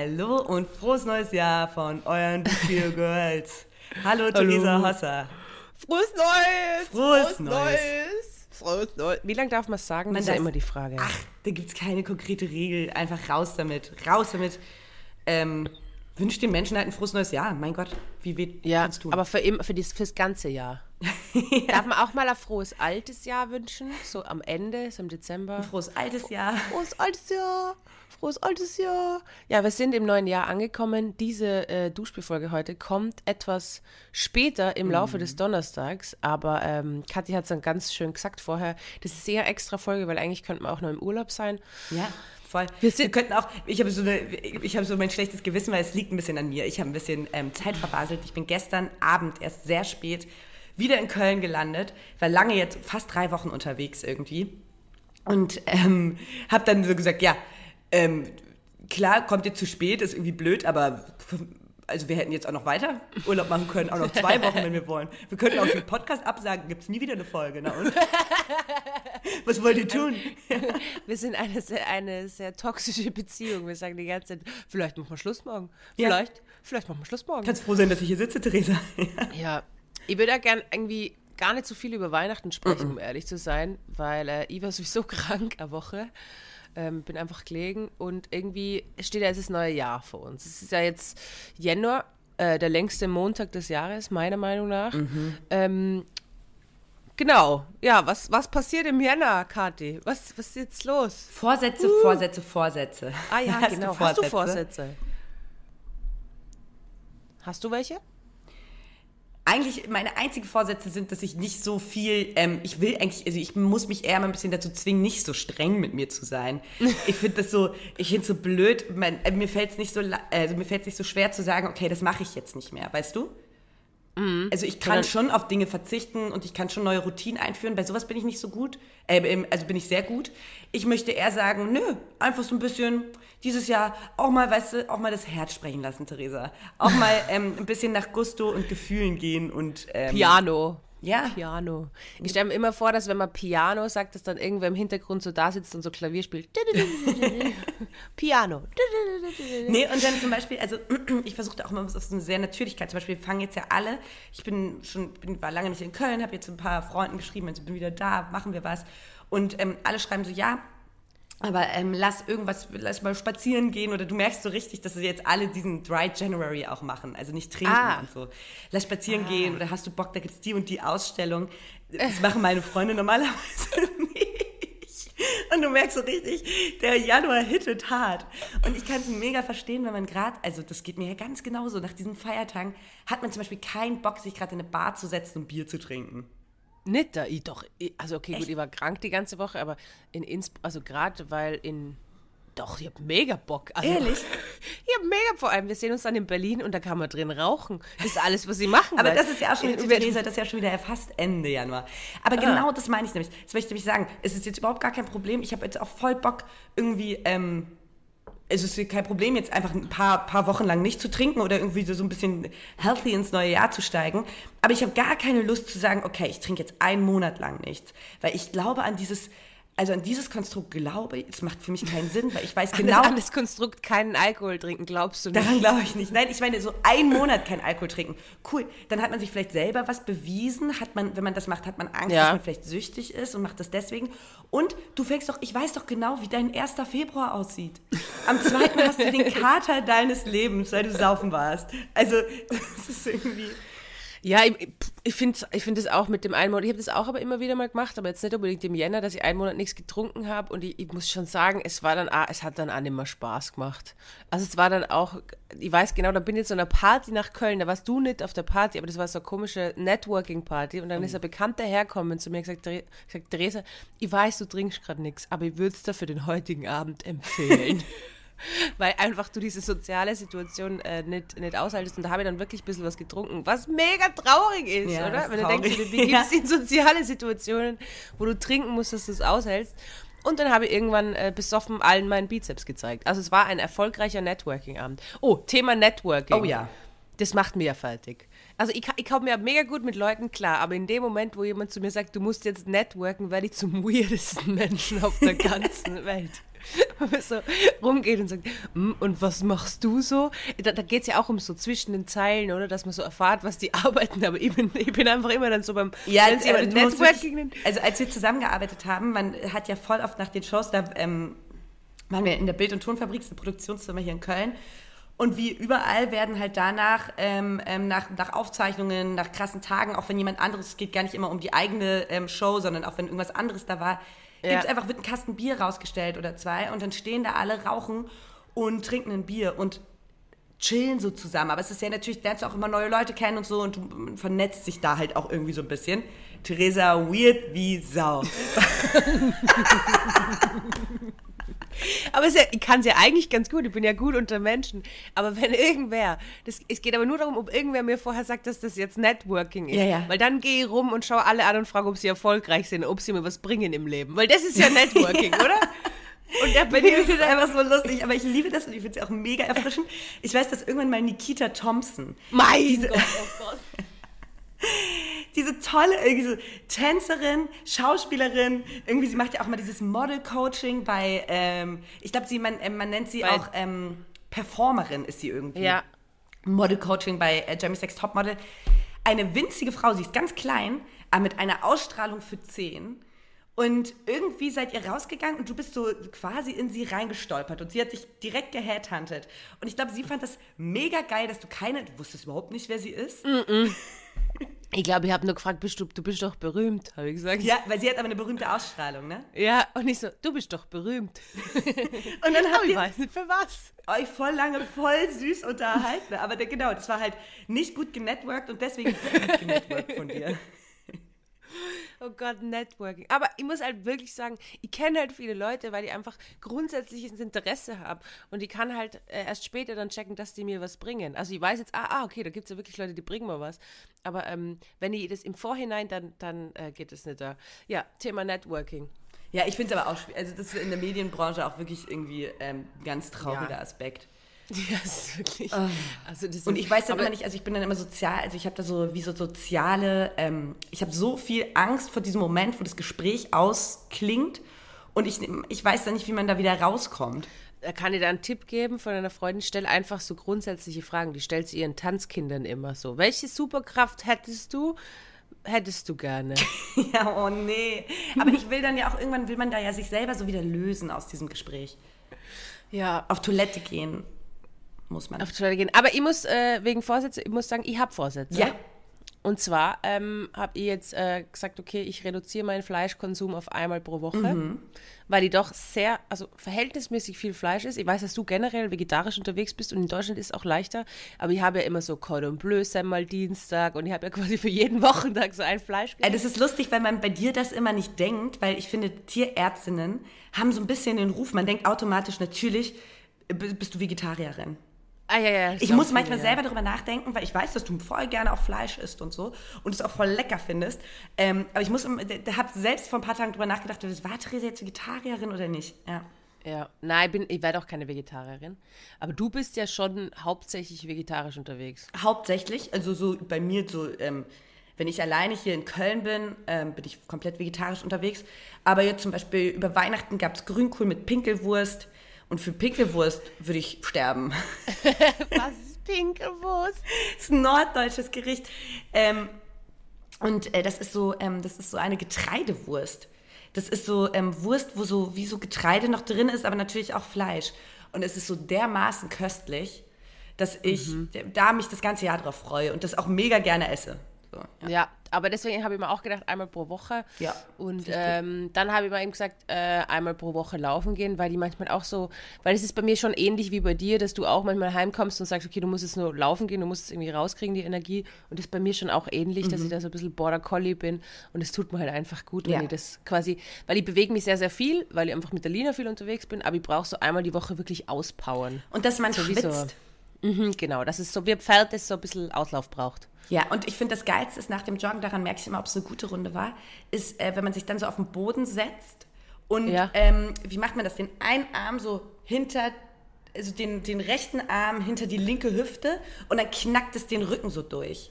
Hallo und frohes neues Jahr von euren Feel Girls. Hallo, Theresa Hosser. Frohes Neues! Frohes Neues. Frohes Neues! Wie lange darf man es sagen? Man das ist ja immer die Frage. Ach, da gibt es keine konkrete Regel. Einfach raus damit. Raus damit. Ähm, wünscht den Menschen halt ein frohes neues Jahr. Mein Gott, wie weh ja, kannst du? aber für, im, für das, fürs ganze Jahr. Darf man auch mal ein frohes altes Jahr wünschen? So am Ende, so im Dezember? frohes altes Jahr. Frohes altes Jahr! Frohes altes Jahr! Ja, wir sind im neuen Jahr angekommen. Diese äh, Duschbefolge heute kommt etwas später im Laufe des Donnerstags, aber ähm, Kathi hat es dann ganz schön gesagt vorher. Das ist sehr extra Folge, weil eigentlich könnte man auch noch im Urlaub sein. Ja, voll. Wir Wir, könnten auch, ich habe so, eine, ich habe so mein schlechtes Gewissen, weil es liegt ein bisschen an mir. Ich habe ein bisschen ähm, Zeit verbaselt. Ich bin gestern Abend erst sehr spät wieder in Köln gelandet, war lange jetzt fast drei Wochen unterwegs irgendwie und ähm, habe dann so gesagt, ja, ähm, klar, kommt ihr zu spät, ist irgendwie blöd, aber also wir hätten jetzt auch noch weiter Urlaub machen können, auch noch zwei Wochen, wenn wir wollen. Wir könnten auch den Podcast absagen, gibt es nie wieder eine Folge. Na und? Was wollt ihr tun? Wir sind eine sehr, eine sehr toxische Beziehung. Wir sagen die ganze Zeit, vielleicht machen wir Schluss morgen. Ja. Vielleicht, vielleicht machen wir Schluss morgen. Kannst froh sein, dass ich hier sitze, Theresa. Ja, ich würde ja gern irgendwie gar nicht so viel über Weihnachten sprechen, um ehrlich zu sein, weil äh, ich war sowieso krank eine Woche. Ähm, bin einfach gelegen und irgendwie steht ja jetzt das neue Jahr vor uns. Es ist ja jetzt Januar, äh, der längste Montag des Jahres, meiner Meinung nach. Ähm, genau, ja, was, was passiert im Januar, Kathi? Was, was ist jetzt los? Vorsätze, Vorsätze, Vorsätze. Ah ja, Hast du genau. Hast du Vorsätze? Hast du welche? Eigentlich, meine einzigen Vorsätze sind, dass ich nicht so viel, ähm, ich will eigentlich, also ich muss mich eher mal ein bisschen dazu zwingen, nicht so streng mit mir zu sein. Ich finde das so, ich finde es so blöd, mein, äh, mir fällt es nicht so, also mir fällt es nicht so schwer zu sagen, okay, das mache ich jetzt nicht mehr, weißt du? Also ich kann Sondern- schon auf Dinge verzichten und ich kann schon neue Routinen einführen. Bei sowas bin ich nicht so gut. Äh, also bin ich sehr gut. Ich möchte eher sagen, nö, einfach so ein bisschen dieses Jahr auch mal, weißt du, auch mal das Herz sprechen lassen, Theresa. Auch mal ähm, ein bisschen nach Gusto und Gefühlen gehen und ähm, Piano. Ja. Piano. Ich stelle mir immer vor, dass wenn man Piano sagt, dass dann irgendwer im Hintergrund so da sitzt und so Klavier spielt. Piano. Nee, und dann zum Beispiel, also ich versuchte auch immer was auf so eine sehr Natürlichkeit. Zum Beispiel wir fangen jetzt ja alle, ich bin schon, bin, war lange nicht in Köln, habe jetzt ein paar Freunden geschrieben, also bin wieder da, machen wir was. Und ähm, alle schreiben so, ja, aber ähm, lass irgendwas, lass mal spazieren gehen oder du merkst so richtig, dass sie jetzt alle diesen Dry January auch machen, also nicht trinken Ah. und so. Lass spazieren gehen oder hast du Bock, da gibt's die und die Ausstellung. Das machen meine Freunde normalerweise nicht. Und du merkst so richtig, der Januar hittet hart. Und ich kann es mega verstehen, wenn man gerade, also das geht mir ja ganz genauso, nach diesen Feiertagen hat man zum Beispiel keinen Bock, sich gerade in eine Bar zu setzen und Bier zu trinken. Nicht da, ich doch. Ich, also okay, gut, ich war krank die ganze Woche, aber in Innsbruck, also gerade weil in. Doch, ich hab mega Bock. Also, Ehrlich? Ich hab mega vor allem. Wir sehen uns dann in Berlin und da kann man drin rauchen. Das ist alles, was sie machen. Aber das ist ja auch schon, Theresa, das ist ja schon wieder fast Ende Januar. Aber genau das meine ich nämlich. Das möchte ich nämlich sagen. Es ist jetzt überhaupt gar kein Problem. Ich habe jetzt auch voll Bock, irgendwie, ähm, es ist kein Problem, jetzt einfach ein paar, paar Wochen lang nicht zu trinken oder irgendwie so, so ein bisschen healthy ins neue Jahr zu steigen. Aber ich habe gar keine Lust zu sagen, okay, ich trinke jetzt einen Monat lang nichts. Weil ich glaube an dieses, also an dieses Konstrukt glaube ich, es macht für mich keinen Sinn, weil ich weiß Genau. An das Konstrukt keinen Alkohol trinken, glaubst du nicht? Daran glaube ich nicht. Nein, ich meine, so einen Monat kein Alkohol trinken. Cool. Dann hat man sich vielleicht selber was bewiesen. Hat man, wenn man das macht, hat man Angst, Ja. dass man vielleicht süchtig ist und macht das deswegen. Und du fängst doch, ich weiß doch genau, wie dein 1. Februar aussieht. Am 2. hast du den Kater deines Lebens, weil du saufen warst. Also, das ist irgendwie. Ja, ich, ich finde ich find das auch mit dem einen Monat. Ich habe das auch aber immer wieder mal gemacht, aber jetzt nicht unbedingt im Jänner, dass ich einen Monat nichts getrunken habe. Und ich, ich muss schon sagen, es war dann auch, es hat dann auch nicht mehr Spaß gemacht. Also es war dann auch, ich weiß genau, da bin ich zu einer Party nach Köln, da warst du nicht auf der Party, aber das war so eine komische Networking-Party. Und dann ist ein Bekannter hergekommen zu mir und gesagt, gesagt Theresa, ich weiß, du trinkst gerade nichts, aber ich würde es dir für den heutigen Abend empfehlen. weil einfach du diese soziale Situation äh, nicht, nicht aushaltest. Und da habe ich dann wirklich ein bisschen was getrunken, was mega traurig ist, Ja, oder? ist Wenn du traurig. denkst, du begibst dich in soziale Situationen, wo du trinken musst, dass du es aushältst. Und dann habe ich irgendwann äh, besoffen allen meinen Bizeps gezeigt. Also es war ein erfolgreicher Networking-Abend. Oh, Thema Networking. Oh ja. Das macht mir ja fertig. Also ich, ich komme mir mega gut mit Leuten klar, aber in dem Moment, wo jemand zu mir sagt, du musst jetzt networken, werde ich zum weirdesten Menschen auf der ganzen Welt. So rumgeht und sagt, "Hm, und was machst du so? Da, da geht es ja auch um so zwischen den Zeilen, oder? Dass man so erfahrt, was die arbeiten. Aber ich bin, ich bin einfach immer dann so beim Ja, du musst Networking also als wir zusammengearbeitet haben, man hat ja voll oft nach den Shows, da ähm, waren wir in der Bild- und Tonfabrik, das ist eine Produktionsfirma hier in Köln. Und wie überall werden halt danach, ähm, ähm, nach, nach Aufzeichnungen, nach krassen Tagen, auch wenn jemand anderes, es geht gar nicht immer um die eigene ähm, Show, sondern auch wenn irgendwas anderes da war, Ja. gibt's einfach, wird ein Kasten Bier rausgestellt oder zwei und dann stehen da alle, rauchen und trinken ein Bier und chillen so zusammen. Aber es ist ja natürlich, lernst du auch immer neue Leute kennen und so und du man vernetzt sich da halt auch irgendwie so ein bisschen. Theresa, weird wie Sau. Aber ist ja, ich kann es ja eigentlich ganz gut, ich bin ja gut unter Menschen. Aber wenn irgendwer, das, es geht aber nur darum, ob irgendwer mir vorher sagt, dass das jetzt Networking ist. Ja, ja. Weil dann gehe ich rum und schaue alle an und frage, ob sie erfolgreich sind, ob sie mir was bringen im Leben. Weil das ist ja Networking, oder? Und da Bei bin dir ist ich es einfach so lustig, aber ich liebe das und ich finde es auch mega erfrischend. Ich weiß, dass irgendwann mal Nikita Thompson, Mein Diese- Gott, oh Gott. Diese tolle irgendwie so Tänzerin, Schauspielerin, irgendwie sie macht ja auch mal dieses Model-Coaching bei, ähm, ich glaube, man, äh, man nennt sie Bei- auch ähm, Performerin ist sie irgendwie. Ja. Model-Coaching bei äh, Jeremy Sex Topmodel. Eine winzige Frau, sie ist ganz klein, aber mit einer Ausstrahlung für 10. Und irgendwie seid ihr rausgegangen und du bist so quasi in sie reingestolpert und sie hat dich direkt geheadhuntet. Und ich glaube, sie fand das mega geil, dass du keine, du wusstest überhaupt nicht, wer sie ist. Ich glaube, ich habe nur gefragt, bist du, du bist doch berühmt, habe ich gesagt. Ja, weil sie hat aber eine berühmte Ausstrahlung, ne? Ja, und ich so, du bist doch berühmt. Und dann habt ich weiß nicht für was. euch voll lange voll süß unterhalten. Aber der, genau, das war halt nicht gut genetworked und deswegen sehr gut genetworked von dir. Oh Gott, Networking. Aber ich muss halt wirklich sagen, ich kenne halt viele Leute, weil ich einfach grundsätzliches Interesse habe. Und ich kann halt äh, erst später dann checken, dass die mir was bringen. Also ich weiß jetzt, ah, ah okay, da gibt es ja wirklich Leute, die bringen mir was. Aber ähm, wenn ich das im Vorhinein, dann, dann äh, geht es nicht da. Ja, Thema Networking. Ja, ich finde es aber auch schwierig. Also, das ist in der Medienbranche auch wirklich irgendwie ähm, ein ganz trauriger Ja. Aspekt. Ja, das ist wirklich. Also das Und ich weiß dann aber, immer nicht, also ich bin dann immer sozial, also ich habe da so wie so soziale, ähm, ich habe so viel Angst vor diesem Moment, wo das Gespräch ausklingt und ich, ich weiß dann nicht, wie man da wieder rauskommt. Da kann ich da einen Tipp geben von einer Freundin, stell einfach so grundsätzliche Fragen. Die stellt sie ihren Tanzkindern immer so. Welche Superkraft hättest du? Hättest du gerne? Ja, oh nee. Aber ich will dann ja auch, irgendwann will man da ja sich selber so wieder lösen aus diesem Gespräch. Ja, Auf Toilette gehen muss man. auf Toilette gehen. Aber ich muss äh, wegen Vorsätze, ich muss sagen, ich habe Vorsätze. Ja. Und zwar ähm, habe ich jetzt äh, gesagt, okay, ich reduziere meinen Fleischkonsum auf einmal pro Woche, Mhm. weil ich doch sehr, also verhältnismäßig viel Fleisch ist. Ich weiß, dass du generell vegetarisch unterwegs bist und in Deutschland ist es auch leichter, aber ich habe ja immer so Cordon Bleu Semmel Dienstag und ich habe ja quasi für jeden Wochentag so ein Fleisch. Äh, Das ist lustig, weil man bei dir das immer nicht denkt, weil ich finde, Tierärztinnen haben so ein bisschen den Ruf, man denkt automatisch natürlich, äh, bist du Vegetarierin. Ah, ja, ja, Ich muss manchmal ja. selber darüber nachdenken, weil ich weiß, dass du voll gerne auch Fleisch isst und so und es auch voll lecker findest. Ähm, aber ich muss, da, da habe selbst vor ein paar Tagen drüber nachgedacht, war Theresa jetzt Vegetarierin oder nicht? Ja. Ja, nein, ich, bin, ich werde auch keine Vegetarierin. Aber du bist ja schon hauptsächlich vegetarisch unterwegs. Hauptsächlich, also so bei mir so, ähm, wenn ich alleine hier in Köln bin, ähm, bin ich komplett vegetarisch unterwegs. Aber jetzt zum Beispiel über Weihnachten gab es Grünkohl mit Pinkelwurst und für Pinkelwurst würde ich sterben. Was ist Pinkelwurst? Das ist ein norddeutsches Gericht. Ähm, und äh, das ist so, ähm, das ist so eine Getreidewurst. Das ist so ähm, Wurst, wo so wie so Getreide noch drin ist, aber natürlich auch Fleisch. Und es ist so dermaßen köstlich, dass ich da mich das ganze Jahr drauf freue und das auch mega gerne esse. So, ja. Ja, aber deswegen habe ich mir auch gedacht, einmal pro Woche. Ja, Und ähm, dann habe ich mir eben gesagt, äh, einmal pro Woche laufen gehen, weil die manchmal auch so, weil es ist bei mir schon ähnlich wie bei dir, dass du auch manchmal heimkommst und sagst, okay, du musst jetzt nur laufen gehen, du musst es irgendwie rauskriegen, die Energie. Und das ist bei mir schon auch ähnlich, dass ich da so ein bisschen Border Collie bin. Und es tut mir halt einfach gut, wenn Ja. ich das quasi, weil ich bewege mich sehr, sehr viel, weil ich einfach mit der Lina viel unterwegs bin, aber ich brauche so einmal die Woche wirklich auspowern. Und dass man So wie so- schwitzt. Mhm, genau, das ist so wie ein Pferd, das so ein bisschen Auslauf braucht. Ja, und ich finde, das Geilste ist nach dem Joggen, daran merke ich immer, ob es eine gute Runde war, ist, äh, wenn man sich dann so auf den Boden setzt und Ja. ähm, wie macht man das? Den einen Arm so hinter, also den, den rechten Arm hinter die linke Hüfte und dann knackt es den Rücken so durch.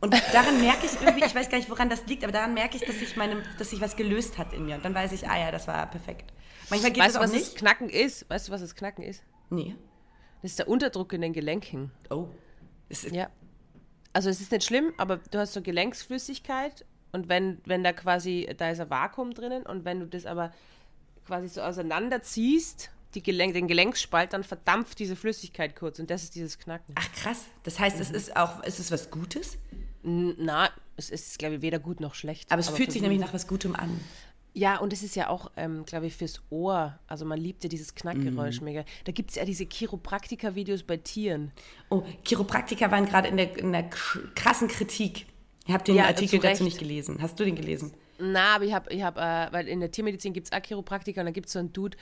Und daran merke ich irgendwie, ich weiß gar nicht, woran das liegt, aber daran merke ich, dass sich, meine, dass sich was gelöst hat in mir. Und dann weiß ich, ah ja, das war perfekt. Manchmal geht weißt du, auch was nicht. das Knacken ist? Weißt du, was das Knacken ist? Nee. Das ist der Unterdruck in den Gelenken. Oh. Ja. Also es ist nicht schlimm, aber du hast so Gelenksflüssigkeit und wenn, wenn da quasi, da ist ein Vakuum drinnen und wenn du das aber quasi so auseinanderziehst, die Gelenk, den Gelenkspalt, dann verdampft diese Flüssigkeit kurz und das ist dieses Knacken. Ach krass. Das heißt, es ist auch, ist es was Gutes? Na, es ist, glaube ich, weder gut noch schlecht. Aber es fühlt für sich nämlich nach was Gutem an. Ja, und es ist ja auch, ähm, glaube ich, fürs Ohr. Also man liebt ja dieses Knackgeräusch Mhm. mega. Da gibt es ja diese Chiropraktika-Videos bei Tieren. Oh, Chiropraktiker waren gerade in der, in der kr- krassen Kritik. Ich habe den Ja, Artikel dazu nicht gelesen. Hast du den gelesen? Na, aber ich habe, ich hab, äh, weil in der Tiermedizin gibt es auch Chiropraktiker und da gibt es so einen Dude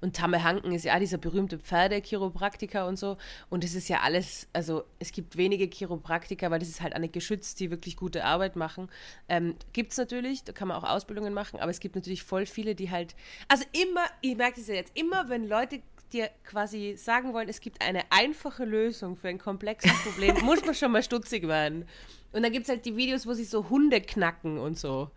und Tamme Hanken ist ja auch dieser berühmte Pferde-Chiropraktiker und so. Und es ist ja alles, also es gibt wenige Chiropraktiker, weil das ist halt nicht geschützt, die wirklich gute Arbeit machen. Ähm, gibt es natürlich, da kann man auch Ausbildungen machen, aber es gibt natürlich voll viele, die halt, also immer, ich merke das ja jetzt, immer wenn Leute dir quasi sagen wollen, es gibt eine einfache Lösung für ein komplexes Problem, muss man schon mal stutzig werden. Und dann gibt es halt die Videos, wo sie so Hunde knacken und so.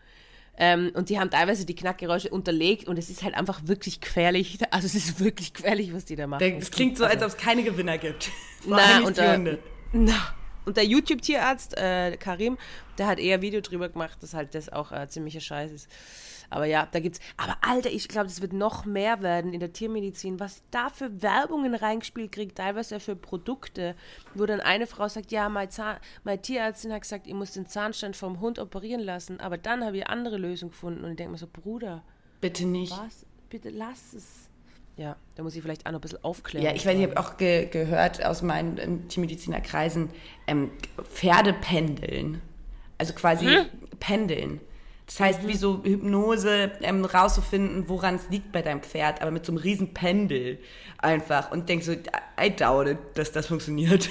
Ähm, und die haben teilweise die Knackgeräusche unterlegt und es ist halt einfach wirklich gefährlich. Also es ist wirklich gefährlich, was die da machen. Es klingt so, als ob es keine Gewinner gibt. Na, nicht und Hunde. Na, und der YouTube-Tierarzt, äh, Karim, der hat eher Video drüber gemacht, dass halt das auch äh, ziemlicher Scheiß ist. Aber ja, da gibt's. Aber Alter, ich glaube, das wird noch mehr werden in der Tiermedizin, was da für Werbungen reingespielt kriegt, teilweise für Produkte, wo dann eine Frau sagt, ja, mein, Zahn, meine Tierärztin hat gesagt, ich muss den Zahnstein vom Hund operieren lassen, aber dann habe ich eine andere Lösung gefunden und ich denke mir so, Bruder, Bitte nicht. was? Bitte lass es. Ja, da muss ich vielleicht auch noch ein bisschen aufklären. Ja, ich weiß, ich habe auch ge gehört aus meinen ähm, Tiermedizinerkreisen, ähm, Pferdependeln. Also quasi Hm? pendeln. Das heißt, wie so Hypnose ähm, rauszufinden, woran es liegt bei deinem Pferd, aber mit so einem riesen Pendel einfach. Und denk so, I doubt it, dass das funktioniert.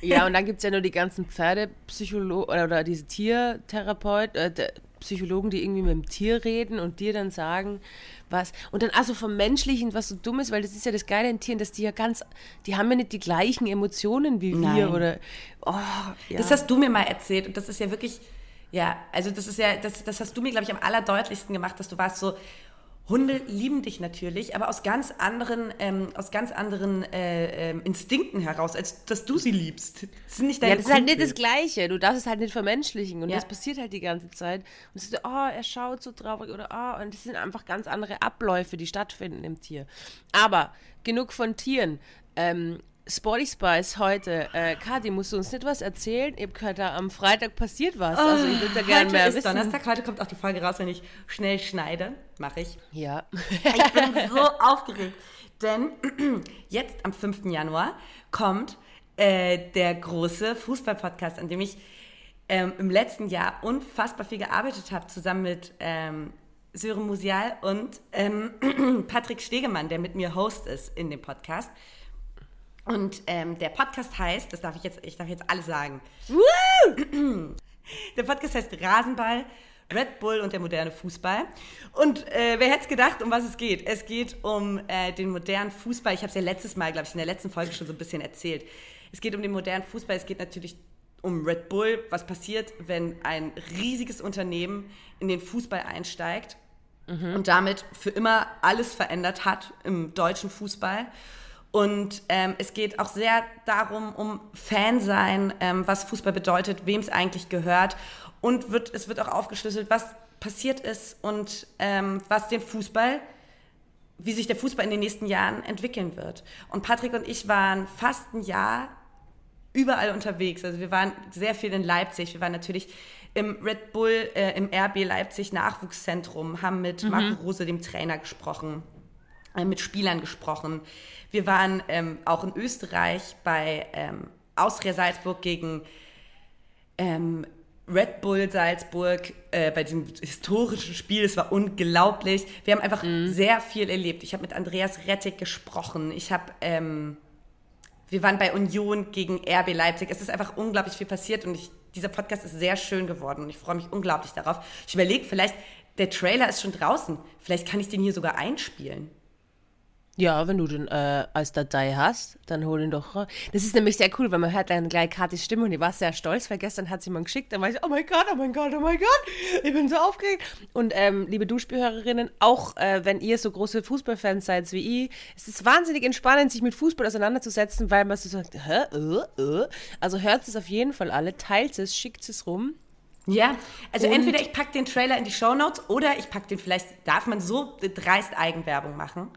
Ja, und dann gibt es ja nur die ganzen Pferdepsychologen oder, oder diese Tiertherapeut, äh, Psychologen, die irgendwie mit dem Tier reden und dir dann sagen, was. Und dann also vom Menschlichen, was so dumm ist, weil das ist ja das Geile an Tieren, dass die ja ganz, die haben ja nicht die gleichen Emotionen wie wir Nein. oder. Oh, ja. Das hast du mir mal erzählt und das ist ja wirklich, ja, also das ist ja, das, das hast du mir, glaube ich, am allerdeutlichsten gemacht, dass du warst so, Hunde lieben dich natürlich, aber aus ganz anderen, ähm, aus ganz anderen äh, ähm, Instinkten heraus, als dass du sie liebst. Das sind nicht deine ja, das ist halt nicht das Gleiche. Du darfst es halt nicht vermenschlichen. Und Ja. das passiert halt die ganze Zeit. Und es ist so, oh, er schaut so traurig oder oh, und das sind einfach ganz andere Abläufe, die stattfinden im Tier. Aber genug von Tieren. Ähm, Sporty Spice heute. Äh, Kati, musst du uns nicht was erzählen? Ich habe gehört, da am Freitag passiert was. also ich würde da gerne mehr ist wissen. Donnerstag, heute kommt auch die Folge raus, wenn ich schnell schneide. Mache ich. Ja. Ich bin so aufgeregt. Denn jetzt am 5. Januar kommt äh, der große Fußball-Podcast, an dem ich ähm, im letzten Jahr unfassbar viel gearbeitet habe, zusammen mit ähm, Sören Musial und ähm, Patrick Stegemann, der mit mir Host ist in dem Podcast. Und ähm, der Podcast heißt, das darf ich jetzt, ich darf jetzt alles sagen. Der Podcast heißt Rasenball, Red Bull und der moderne Fußball. Und äh, wer hätte es gedacht, um was es geht? Es geht um äh, den modernen Fußball. Ich habe es ja letztes Mal, glaube ich, in der letzten Folge schon so ein bisschen erzählt. Es geht um den modernen Fußball. Es geht natürlich um Red Bull. Was passiert, wenn ein riesiges Unternehmen in den Fußball einsteigt und damit für immer alles verändert hat im deutschen Fußball. Und ähm, es geht auch sehr darum, um Fan sein, ähm, was Fußball bedeutet, wem es eigentlich gehört. Und wird, es wird auch aufgeschlüsselt, was passiert ist und ähm, was den Fußball, wie sich der Fußball in den nächsten Jahren entwickeln wird. Und Patrick und ich waren fast ein Jahr überall unterwegs. Also wir waren sehr viel in Leipzig. Wir waren natürlich im Red Bull, äh, im RB Leipzig Nachwuchszentrum, haben mit Marco Rose, dem Trainer, gesprochen, mit Spielern gesprochen. Wir waren ähm, auch in Österreich bei ähm, Austria Salzburg gegen ähm, Red Bull Salzburg äh, bei diesem historischen Spiel. Es war unglaublich. Wir haben einfach sehr viel erlebt. Ich habe mit Andreas Rettig gesprochen. Ich habe ähm, wir waren bei Union gegen RB Leipzig. Es ist einfach unglaublich viel passiert und ich, dieser Podcast ist sehr schön geworden und ich freue mich unglaublich darauf. Ich überlege, vielleicht, der Trailer ist schon draußen. Vielleicht kann ich den hier sogar einspielen. Ja, wenn du den äh, als Datei hast, dann hol ihn doch. raus. Das ist nämlich sehr cool, weil man hört dann gleich Katis Stimme und die war sehr stolz, weil gestern hat sie jemand geschickt. Dann war ich, oh mein Gott, oh mein Gott, oh mein Gott, ich bin so aufgeregt. Und ähm, liebe Duschbehörerinnen, auch äh, wenn ihr so große Fußballfans seid wie ich, es ist wahnsinnig entspannend, sich mit Fußball auseinanderzusetzen, weil man so sagt, hä, äh, äh. Also hört es auf jeden Fall alle, teilt es, schickt es rum. Ja, also Und- entweder ich packe den Trailer in die Shownotes oder ich packe den, vielleicht darf man so dreist Eigenwerbung machen,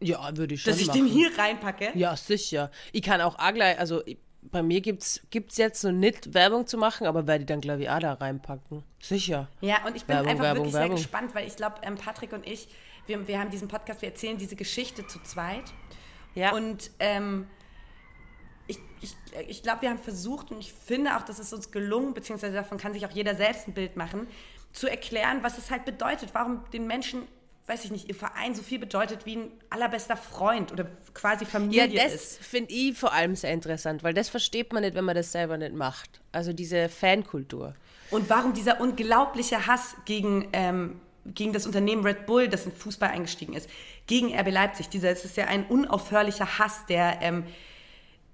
Ja, würde ich schon dass ich machen. den hier reinpacke. Ja, sicher. Ich kann auch auch gleich, also ich, bei mir gibt's gibt's jetzt so nicht Werbung zu machen, aber werde ich dann glaube ich auch da reinpacken. Sicher. Ja, und ich bin Werbung, einfach Werbung, wirklich Werbung. sehr gespannt, weil ich glaube, ähm, Patrick und ich, wir, wir haben diesen Podcast, wir erzählen diese Geschichte zu zweit. Ja. Und ähm, ich, ich, ich glaube, wir haben versucht und ich finde auch, dass es uns gelungen, beziehungsweise davon kann sich auch jeder selbst ein Bild machen, zu erklären, was es halt bedeutet, warum den Menschen, weiß ich nicht, ihr Verein so viel bedeutet wie ein allerbester Freund oder quasi Ja, Familie das ist. finde ich vor allem sehr interessant, weil das versteht man nicht, wenn man das selber nicht macht. Also diese Fankultur. Und warum dieser unglaubliche Hass gegen, ähm, gegen das Unternehmen Red Bull, das in Fußball eingestiegen ist, gegen RB Leipzig. Dieser, es ist ja ein unaufhörlicher Hass, der ähm,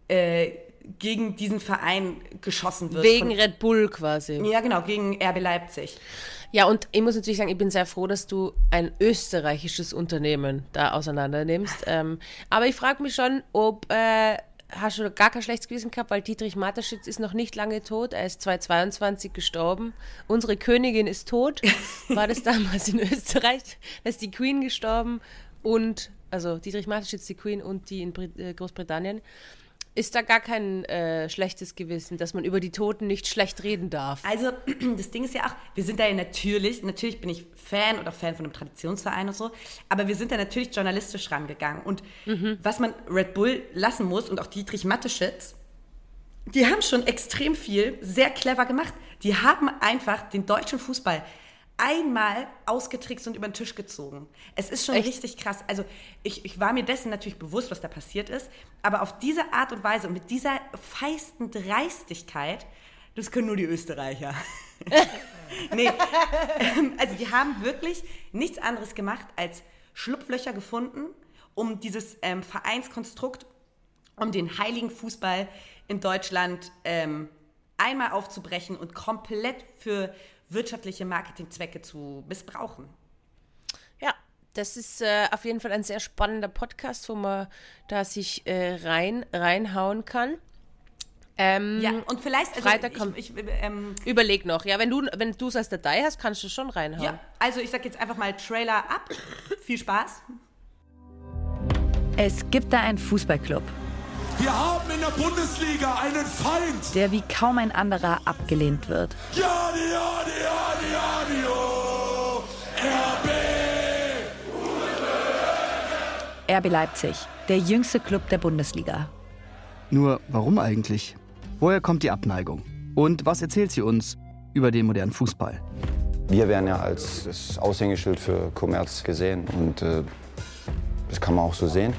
äh, gegen diesen Verein geschossen wird. Wegen Red Bull quasi. ja, genau, gegen RB Leipzig. Ja, und ich muss natürlich sagen, ich bin sehr froh, dass du ein österreichisches Unternehmen da auseinander nimmst. Ähm, aber ich frage mich schon, ob äh, hast du gar kein schlechtes Gewissen gehabt, weil Dietrich Mateschitz ist noch nicht lange tot. Er ist 2022 gestorben. Unsere Königin ist tot. War das damals in Österreich? Da ist die Queen gestorben und, also Dietrich Mateschitz, die Queen und die in Brit äh, Großbritannien. Ist da gar kein äh, schlechtes Gewissen, dass man über die Toten nicht schlecht reden darf? Also, das Ding ist ja auch, wir sind da ja natürlich, natürlich bin ich Fan oder Fan von einem Traditionsverein und so, aber wir sind da natürlich journalistisch rangegangen. Und was man Red Bull lassen muss und auch Dietrich Mateschitz, die haben schon extrem viel sehr clever gemacht. Die haben einfach den deutschen Fußball einmal ausgetrickst und über den Tisch gezogen. Es ist schon Echt? richtig krass. Also ich, ich war mir dessen natürlich bewusst, was da passiert ist, aber auf diese Art und Weise und mit dieser feisten Dreistigkeit, das können nur die Österreicher. nee, ähm, also die haben wirklich nichts anderes gemacht, als Schlupflöcher gefunden, um dieses ähm, Vereinskonstrukt, um den heiligen Fußball in Deutschland ähm, einmal aufzubrechen und komplett für wirtschaftliche Marketingzwecke zu missbrauchen. Ja, das ist äh, auf jeden Fall ein sehr spannender Podcast, wo man da sich äh, rein reinhauen kann. Ähm, Ja, und vielleicht, also Freitag kommt- ich, ich, ähm, Überleg noch. Ja, wenn du wenn du es als Datei hast, kannst du schon reinhauen. ja, also ich sag jetzt einfach mal Trailer ab. Viel Spaß. Es gibt da einen Fußballclub, Wir haben in der Bundesliga einen Feind. der wie kaum ein anderer abgelehnt wird. Ja, die, ja, die, ja, die, ja, die, oh. RB. RB Leipzig, der jüngste Club der Bundesliga. Nur warum eigentlich? Woher kommt die Abneigung? Und was erzählt sie uns über den modernen Fußball? Wir werden ja als das Aushängeschild für Kommerz gesehen und äh, das kann man auch so sehen.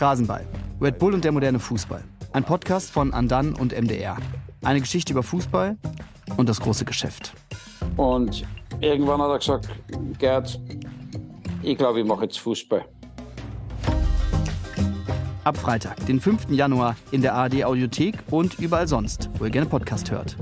Rasenball, Red Bull und der moderne Fußball. Ein Podcast von Andan und MDR. Eine Geschichte über Fußball und das große Geschäft. Und irgendwann hat er gesagt, Gerd, ich glaube, ich mache jetzt Fußball. Ab Freitag, den 5. Januar in der ARD Audiothek und überall sonst, wo ihr gerne Podcast hört.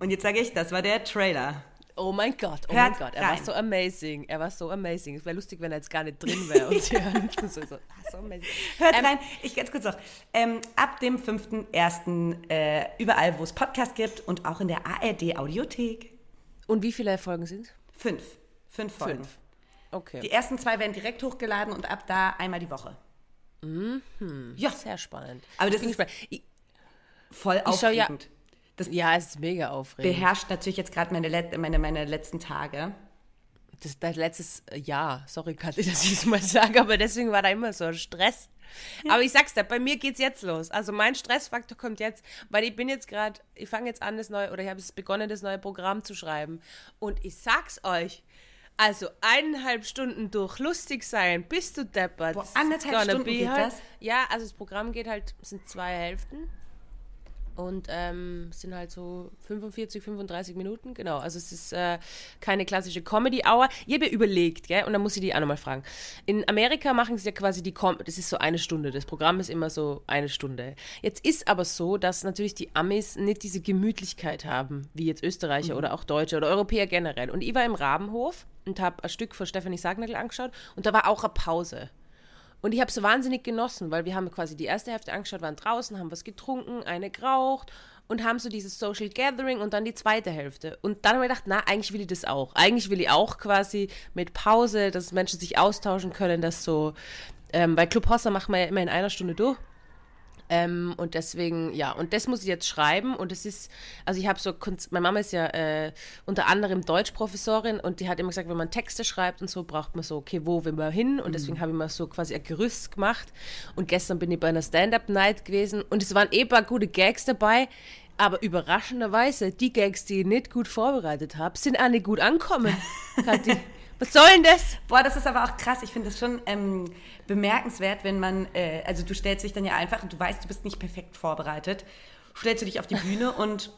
Und jetzt sage ich, das war der Trailer. Oh mein Gott, oh Hört mein Gott, er war rein. so amazing. Er war so amazing. Es wäre lustig, wenn er jetzt gar nicht drin wäre und sie hören so, so, ah, so amazing. Hört Ähm, rein, ich ganz kurz noch. Ähm, ab dem 5.1. Äh, überall, wo es Podcast gibt und auch in der ARD Audiothek. Und wie viele Folgen sind? Fünf. Fünf Folgen. Fünf. Okay. Die ersten zwei werden direkt hochgeladen und ab da einmal die Woche. Ja, Sehr spannend. Aber das Ich ist-. Ich, voll ja- aufregend. Das ja, es ist mega aufregend. beherrscht natürlich jetzt gerade meine, Let- meine, meine letzten Tage. Das dein letztes Jahr. Sorry, Kathi, dass ich es mal sage, aber deswegen war da immer so ein Stress. Aber ich sag's dir, bei mir geht's jetzt los. Also mein Stressfaktor kommt jetzt, weil ich bin jetzt gerade, ich fange jetzt an, das neue, oder ich habe es begonnen, das neue Programm zu schreiben. Und ich sag's euch, also eineinhalb Stunden durch lustig sein, bist du deppert. Boah, anderthalb Stunden geht halt- das? Ja, also das Programm geht halt, sind zwei Hälften. Und ähm, es sind halt so 45, 35 Minuten, genau. Also es ist äh, keine klassische Comedy-Hour. Ich habe ja überlegt, gell, und dann muss ich die auch nochmal fragen. In Amerika machen sie ja quasi die Com das ist so eine Stunde. Das Programm ist immer so eine Stunde. Jetzt ist aber so, dass natürlich die Amis nicht diese Gemütlichkeit haben, wie jetzt Österreicher oder auch Deutsche oder Europäer generell. Und ich war im Rabenhof und habe ein Stück von Stephanie Sagnagel angeschaut und da war auch eine Pause. Und ich habe es wahnsinnig genossen, weil wir haben quasi die erste Hälfte angeschaut, waren draußen, haben was getrunken, eine geraucht und haben so dieses Social Gathering und dann die zweite Hälfte. Und dann habe ich gedacht, na, eigentlich will ich das auch. Eigentlich will ich auch quasi mit Pause, dass Menschen sich austauschen können, dass so, ähm, weil Club Hossa machen wir ja immer in einer Stunde durch. Ähm, und deswegen, ja, und das muss ich jetzt schreiben. Und es ist, also ich habe so, meine Mama ist ja äh, unter anderem Deutschprofessorin und die hat immer gesagt, wenn man Texte schreibt und so, braucht man so, okay, wo will man hin? Und deswegen habe ich mal so quasi ein Gerüst gemacht. Und gestern bin ich bei einer Stand-Up-Night gewesen und es waren eh ein paar gute Gags dabei. Aber überraschenderweise, die Gags, die ich nicht gut vorbereitet habe, sind auch nicht gut ankommen. Kathi. Was soll denn das? Boah, das ist aber auch krass. Ich finde das schon ähm, bemerkenswert, wenn man, äh, also du stellst dich dann ja einfach und du weißt, du bist nicht perfekt vorbereitet, stellst du dich auf die Bühne und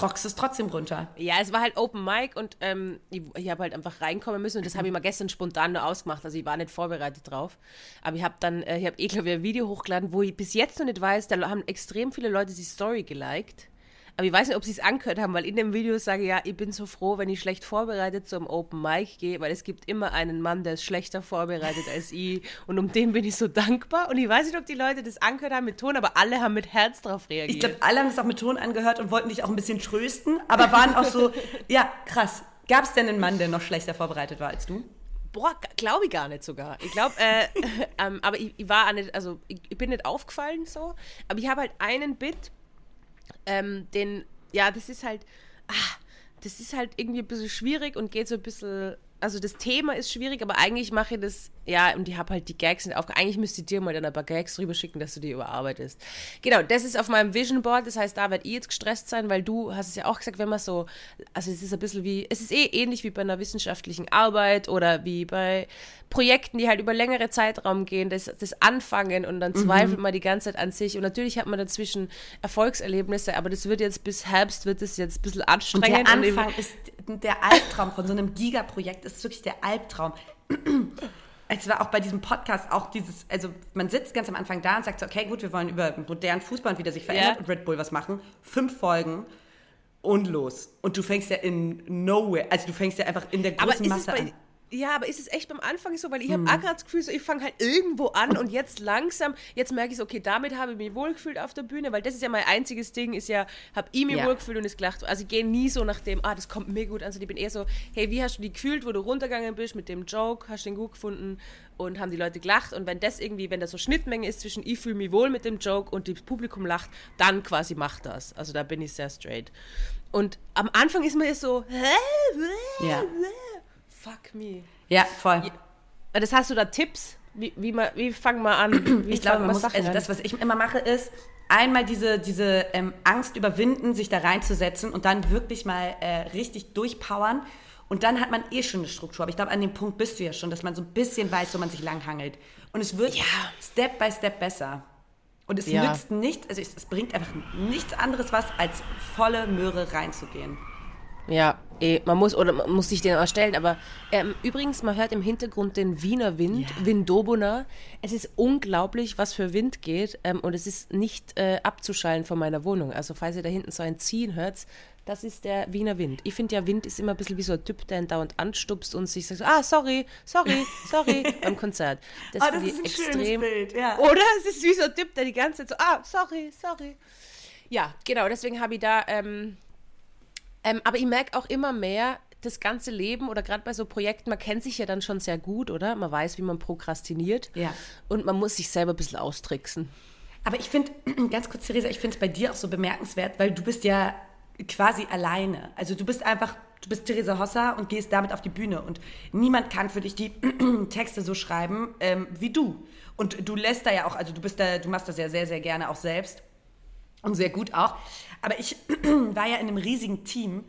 rockst es trotzdem runter. Ja, es war halt Open Mic und ähm, ich, ich habe halt einfach reinkommen müssen und das habe ich mal gestern spontan nur ausgemacht. Also ich war nicht vorbereitet drauf. Aber ich habe dann, äh, ich habe eh, glaube ich, ein Video hochgeladen, wo ich bis jetzt noch nicht weiß, da haben extrem viele Leute die Story geliked. Aber ich weiß nicht, ob sie es angehört haben, weil in dem Video sage ich ja, ich bin so froh, wenn ich schlecht vorbereitet zum Open Mic gehe, weil es gibt immer einen Mann, der ist schlechter vorbereitet als ich und um den bin ich so dankbar. Und ich weiß nicht, ob die Leute das angehört haben mit Ton, aber alle haben mit Herz darauf reagiert. Ich glaube, alle haben es auch mit Ton angehört und wollten dich auch ein bisschen trösten, aber waren auch so, ja, krass. Gab es denn einen Mann, der noch schlechter vorbereitet war als du? Boah, glaube ich gar nicht sogar. Ich glaube, äh, ähm, aber ich, ich, war nicht, also ich, ich bin nicht aufgefallen so, aber ich habe halt einen Bit, ähm, den, ja, das ist halt, ah, das ist halt irgendwie ein bisschen schwierig und geht so ein bisschen, also das Thema ist schwierig, aber eigentlich mache ich das, ja, und ich habe halt die Gags nicht auf, eigentlich müsste ich dir mal dann ein paar Gags rüber schicken, dass du die überarbeitest. Genau, das ist auf meinem Vision Board, das heißt, da werde ich jetzt gestresst sein, weil du hast es ja auch gesagt, wenn man so, also es ist ein bisschen wie, es ist eh ähnlich wie bei einer wissenschaftlichen Arbeit oder wie bei Projekten, die halt über längere Zeitraum gehen, das, das Anfangen und dann zweifelt man die ganze Zeit an sich und natürlich hat man dazwischen Erfolgserlebnisse, aber das wird jetzt bis Herbst, wird es jetzt ein bisschen Und anstrengend. der und ich- Anfang ist der Albtraum von so einem Gigaprojekt, ist wirklich der Albtraum. Es war auch bei diesem Podcast auch dieses, also man sitzt ganz am Anfang da und sagt so, okay, gut, wir wollen über modernen Fußball und wie der sich verändert Ja. und Red Bull was machen. Fünf Folgen und los. Und du fängst ja in nowhere, also du fängst ja einfach in der großen ist Masse bei, an. Ja, aber ist es echt beim Anfang so, weil ich Hm. habe auch gerade das Gefühl, so, ich fange halt irgendwo an und jetzt langsam, jetzt merke ich so, okay, damit habe ich mich wohlgefühlt auf der Bühne, weil das ist ja mein einziges Ding, ist ja, habe ich mich Ja. wohlgefühlt und ist gelacht. Also ich gehe nie so nach dem, ah, das kommt mir gut an, sondern ich bin eher so, hey, wie hast du dich gefühlt, wo du runtergegangen bist mit dem Joke, hast du den gut gefunden und haben die Leute gelacht und wenn das irgendwie, wenn da so Schnittmenge ist zwischen ich fühle mich wohl mit dem Joke und das Publikum lacht, dann quasi macht das. Also da bin ich sehr straight. Und am Anfang ist man ja so, hä? Ja. Fuck me. Ja, voll. Das hast du da Tipps? Wie, wie, wie fangen wir an? Wie Ich glaube, man muss, also das, was ich immer mache, ist einmal diese, diese ähm, Angst überwinden, sich da reinzusetzen und dann wirklich mal äh, richtig durchpowern. Und dann hat man eh schon eine Struktur. Aber ich glaube, an dem Punkt bist du ja schon, dass man so ein bisschen weiß, wo man sich langhangelt. Und es wird Ja. Step by Step besser. Und es Ja. nützt nicht, also es, es bringt einfach nichts anderes was, als volle Möhre reinzugehen. Ja, eh, man muss oder man muss sich den erstellen, aber ähm, übrigens, man hört im Hintergrund den Wiener Wind, Windobona. Es ist unglaublich, was für Wind geht ähm, und es ist nicht äh, abzuschallen von meiner Wohnung. Also falls ihr da hinten so ein Ziehen hört, das ist der Wiener Wind. Ich finde ja, Wind ist immer ein bisschen wie so ein Typ, der ihn dauernd anstupst und sich sagt, ah, sorry, sorry, sorry, beim Konzert. Das finde das ist ein schönes extrem. Bild, ja. Oder? Es ist wie so ein Typ, der die ganze Zeit so, ah, sorry, sorry. Ja, genau, deswegen habe ich da... Ähm, ähm, aber ich merke auch immer mehr, das ganze Leben oder gerade bei so Projekten, man kennt sich ja dann schon sehr gut, oder? Man weiß, wie man prokrastiniert. Ja. Und man muss sich selber ein bisschen austricksen. Aber ich finde, ganz kurz, Theresa, ich finde es bei dir auch so bemerkenswert, weil du bist ja quasi alleine. Also du bist einfach, du bist Theresa Hossa und gehst damit auf die Bühne und niemand kann für dich die Texte so schreiben ähm, wie du. Und du lässt da ja auch, also du bist da, du machst das ja sehr, sehr gerne auch selbst und sehr gut auch. Aber ich war ja in einem riesigen Team.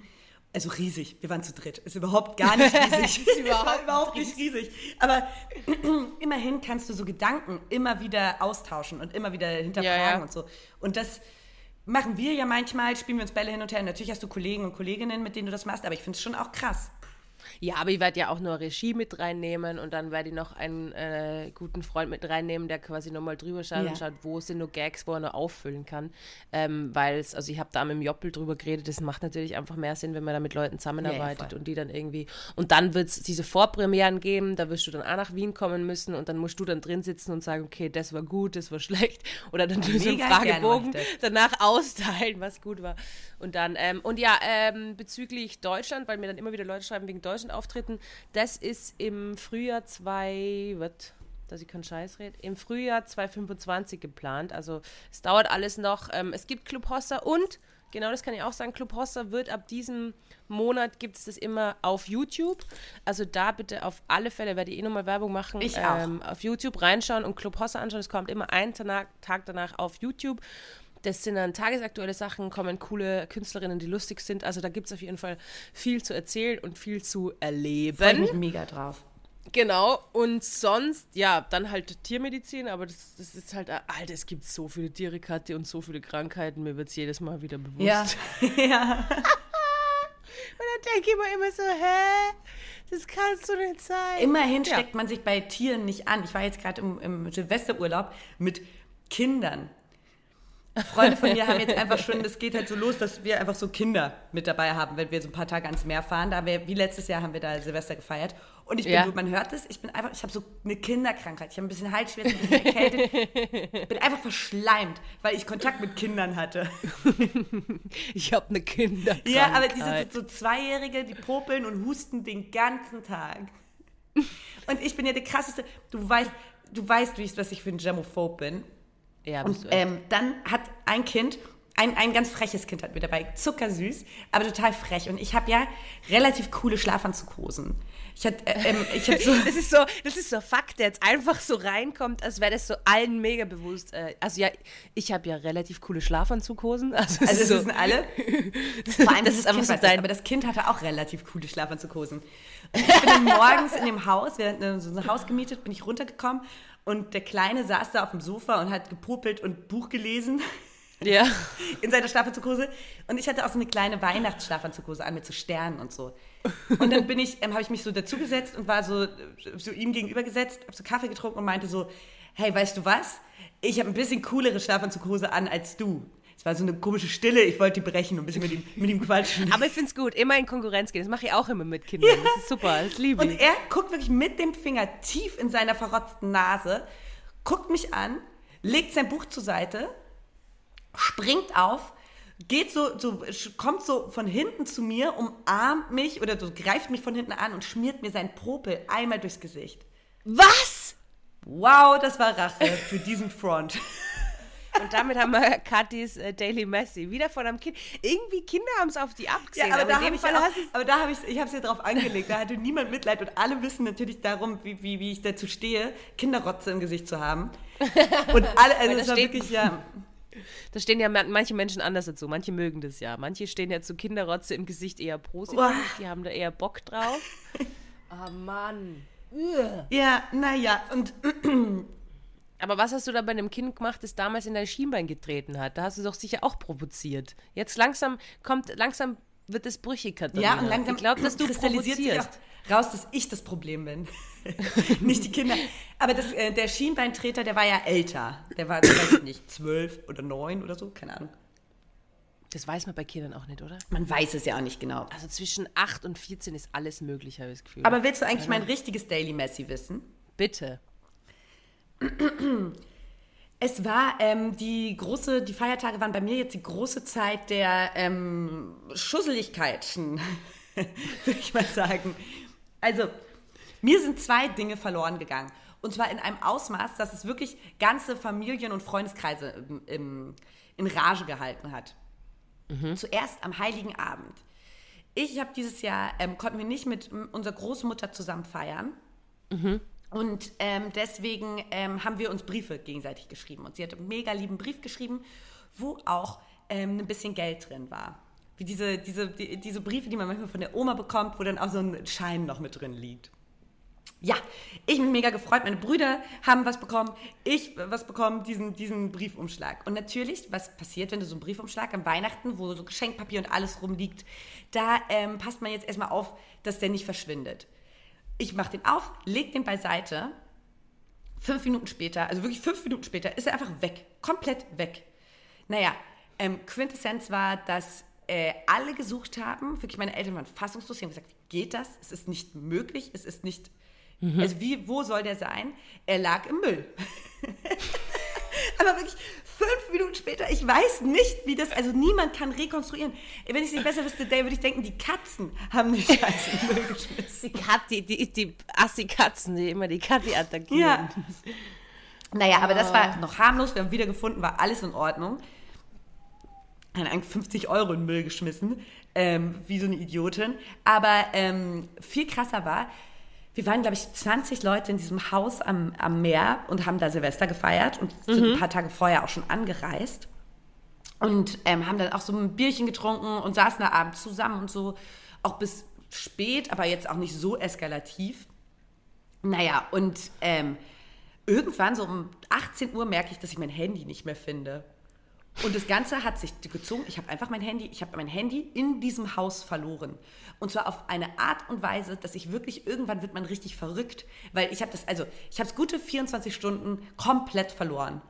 Also riesig, wir waren zu dritt. Ist überhaupt gar nicht riesig. ist überhaupt überhaupt nicht riesig. Aber immerhin kannst du so Gedanken immer wieder austauschen und immer wieder hinterfragen Ja, ja. und so. Und das machen wir ja manchmal, spielen wir uns Bälle hin und her. Natürlich hast du Kollegen und Kolleginnen, mit denen du das machst, aber ich finde es schon auch krass. Ja, aber ich werde ja auch nur Regie mit reinnehmen und dann werde ich noch einen äh, guten Freund mit reinnehmen, der quasi nochmal drüber schaut Ja. und schaut, wo sind nur Gags, wo er noch auffüllen kann. Ähm, Weil es, also ich habe da mit dem Joppel drüber geredet, das macht natürlich einfach mehr Sinn, wenn man da mit Leuten zusammenarbeitet voll. und die dann irgendwie. Und dann wird es diese Vorpremieren geben, da wirst du dann auch nach Wien kommen müssen und dann musst du dann drin sitzen und sagen, okay, das war gut, das war schlecht. Oder dann tust du Fragebogen danach austeilen, was gut war. Und dann, ähm, und ja, ähm, bezüglich Deutschland, weil mir dann immer wieder Leute schreiben wegen Deutschland auftreten, das ist im Frühjahr 2, was, dass ich keinen Scheiß rede, im Frühjahr 2025 geplant. Also es dauert alles noch. Ähm, es gibt Club Hossa und, genau das kann ich auch sagen, Club Hossa wird ab diesem Monat gibt es das immer auf YouTube. Also da bitte auf alle Fälle, werde ich eh nochmal Werbung machen. Ich auch. Ähm, auf YouTube reinschauen und Club Hossa anschauen. Es kommt immer einen Tag danach auf YouTube. Das sind dann tagesaktuelle Sachen, kommen coole Künstlerinnen, die lustig sind. Also da gibt es auf jeden Fall viel zu erzählen und viel zu erleben. Freue ich mich mega drauf. Genau, und sonst, ja, dann halt Tiermedizin, aber das, das ist halt, Alter, es gibt so viele Tiere, Kathi, und so viele Krankheiten, mir wird es jedes Mal wieder bewusst. Ja. ja. Und dann denke ich mir immer so, hä? Das kannst du nicht sein. Immerhin Ja. steckt man sich bei Tieren nicht an. Ich war jetzt gerade im, im Silvesterurlaub mit Kindern. Freunde von mir haben jetzt einfach schon, das geht halt so los, dass wir einfach so Kinder mit dabei haben, wenn wir so ein paar Tage ans Meer fahren. Da wir, wie letztes Jahr haben wir da Silvester gefeiert. Und ich bin, Ja. man hört es, ich bin einfach, ich habe so eine Kinderkrankheit. Ich habe ein bisschen Halsschmerzen, ein bisschen erkältet. bin einfach verschleimt, weil ich Kontakt mit Kindern hatte. Ich habe eine Kinderkrankheit. Ja, aber die sind so Zweijährige, die popeln und husten den ganzen Tag. Und ich bin ja der krasseste. Du weißt, du weißt, wie ich, was ich für ein Germophob bin. Ja, Und ähm, dann hat ein Kind, ein, ein ganz freches Kind hat mir dabei, zuckersüß, aber total frech. Und ich habe ja relativ coole Schlafanzughosen. Ich hatte, äh, ähm, ich habe so. Das ist so, das ist so ein Fakt, der jetzt einfach so reinkommt, als wäre das so allen mega bewusst. Äh, Also ja, ich habe ja relativ coole Schlafanzughosen. Also, Also das so, wissen alle. Vor allem Das das ist einfach so dein- aber das Kind hatte auch relativ coole Schlafanzughosen. Und ich bin dann morgens in dem Haus, wir hatten so ein Haus gemietet, bin ich runtergekommen und der Kleine saß da auf dem Sofa und hat gepopelt und Buch gelesen ja. in seiner Schlafanzughose. Und ich hatte auch so eine kleine Weihnachtsschlafanzughose an mit so Sternen und so. Und dann bin ich, ähm, habe ich mich so dazugesetzt und war so, so ihm gegenüber gesetzt, habe so Kaffee getrunken und meinte so, hey, weißt du was? Ich habe ein bisschen coolere Schlafanzughose an als du. Es war so eine komische Stille, ich wollte die brechen und ein bisschen mit ihm, mit ihm quatschen. Aber ich finde es gut, immer in Konkurrenz gehen. Das mache ich auch immer mit Kindern. Das ist super, das liebe Und ich. er guckt wirklich mit dem Finger tief in seiner verrotzten Nase, guckt mich an, legt sein Buch zur Seite, springt auf, geht so, so, kommt so von hinten zu mir, umarmt mich oder so greift mich von hinten an und schmiert mir sein Popel einmal durchs Gesicht. Was? Wow, das war Rache für diesen Front. Und damit haben wir Kathis äh, Daily Messi. Wieder von einem Kind. Irgendwie Kinder haben es auf die abgesehen. Ja, aber, da in dem habe ich, Fall auch, aber da habe ich, ich habe es ja drauf angelegt. Da hatte niemand Mitleid und alle wissen natürlich darum, wie, wie, wie ich dazu stehe, Kinderrotze im Gesicht zu haben. Und alle, also es da war steht- wirklich ja. Da stehen ja ma- manche Menschen anders dazu. Manche mögen das ja. Manche stehen ja zu Kinderrotze im Gesicht eher positiv. Uah. Die haben da eher Bock drauf. oh Mann. Ja, naja, und Aber was hast du da bei einem Kind gemacht, das damals in dein Schienbein getreten hat? Da hast du doch sicher auch provoziert. Jetzt langsam kommt, langsam wird es brüchig, Katharina. ja, und langsam Ich glaube, dass du kristallisiert sich auch raus, dass ich das Problem bin. nicht die Kinder. Aber das, äh, der Schienbeintreter, der war ja älter. Der war, weiß ich nicht, zwölf oder neun oder so, keine Ahnung. Das weiß man bei Kindern auch nicht, oder? Man weiß es ja auch nicht genau. Also zwischen 8 und 14 ist alles möglich, habe ich das Gefühl. Aber willst du eigentlich mein richtiges Daily Messi wissen? bitte. Es war ähm, die große, die Feiertage waren bei mir jetzt die große Zeit der ähm, Schusseligkeiten, würde ich mal sagen. Also, mir sind zwei Dinge verloren gegangen. Und zwar in einem Ausmaß, dass es wirklich ganze Familien- und Freundeskreise im, im, in Rage gehalten hat. Zuerst am Heiligen Abend. Ich habe dieses Jahr, ähm, konnten wir nicht mit unserer Großmutter zusammen feiern. Und ähm, deswegen ähm, haben wir uns Briefe gegenseitig geschrieben. Und sie hat einen mega lieben Brief geschrieben, wo auch ähm, ein bisschen Geld drin war. Wie diese, diese, die, diese Briefe, die man manchmal von der Oma bekommt, wo dann auch so ein Schein noch mit drin liegt. Ja, ich mich mega gefreut. Meine Brüder haben was bekommen, ich was bekommen, diesen, diesen Briefumschlag. Und natürlich, was passiert, wenn du so einen Briefumschlag am Weihnachten, wo so Geschenkpapier und alles rumliegt, da ähm, passt man jetzt erstmal auf, dass der nicht verschwindet. Ich mache den auf, leg den beiseite. Fünf Minuten später, also wirklich fünf Minuten später, ist er einfach weg. Komplett weg. Naja, ähm, Quintessenz war, dass äh, alle gesucht haben. Wirklich, meine Eltern waren fassungslos. Sie haben gesagt, wie geht das? Es ist nicht möglich. Es ist nicht Mhm. Also wie, wo soll der sein? Er lag im Müll. Aber wirklich fünf Minuten später, ich weiß nicht, wie das, also niemand kann rekonstruieren. Wenn ich es nicht besser wüsste, Dave, würde ich denken, die Katzen haben die Scheiße im Müll geschmissen. Die, Kat, die, die, die Assi-Katzen, die immer die Kathi attackieren. Ja. Naja, aber das war noch harmlos. Wir haben wieder gefunden, war alles in Ordnung. Eigentlich 50 Euro in den Müll geschmissen, ähm, wie so eine Idiotin. Aber ähm, viel krasser war, wir waren, glaube ich, 20 Leute in diesem Haus am, am Meer und haben da Silvester gefeiert und mhm. sind ein paar Tage vorher auch schon angereist. Und ähm, haben dann auch so ein Bierchen getrunken und saßen da abends zusammen und so, auch bis spät, aber jetzt auch nicht so eskalativ. Naja, und ähm, irgendwann so um 18 Uhr merke ich, dass ich mein Handy nicht mehr finde. Und das Ganze hat sich gezogen. Ich habe einfach mein Handy, ich habe mein Handy in diesem Haus verloren. Und zwar auf eine Art und Weise, dass ich wirklich, irgendwann wird man richtig verrückt. Weil ich habe das, also ich habe es gute 24 Stunden komplett verloren.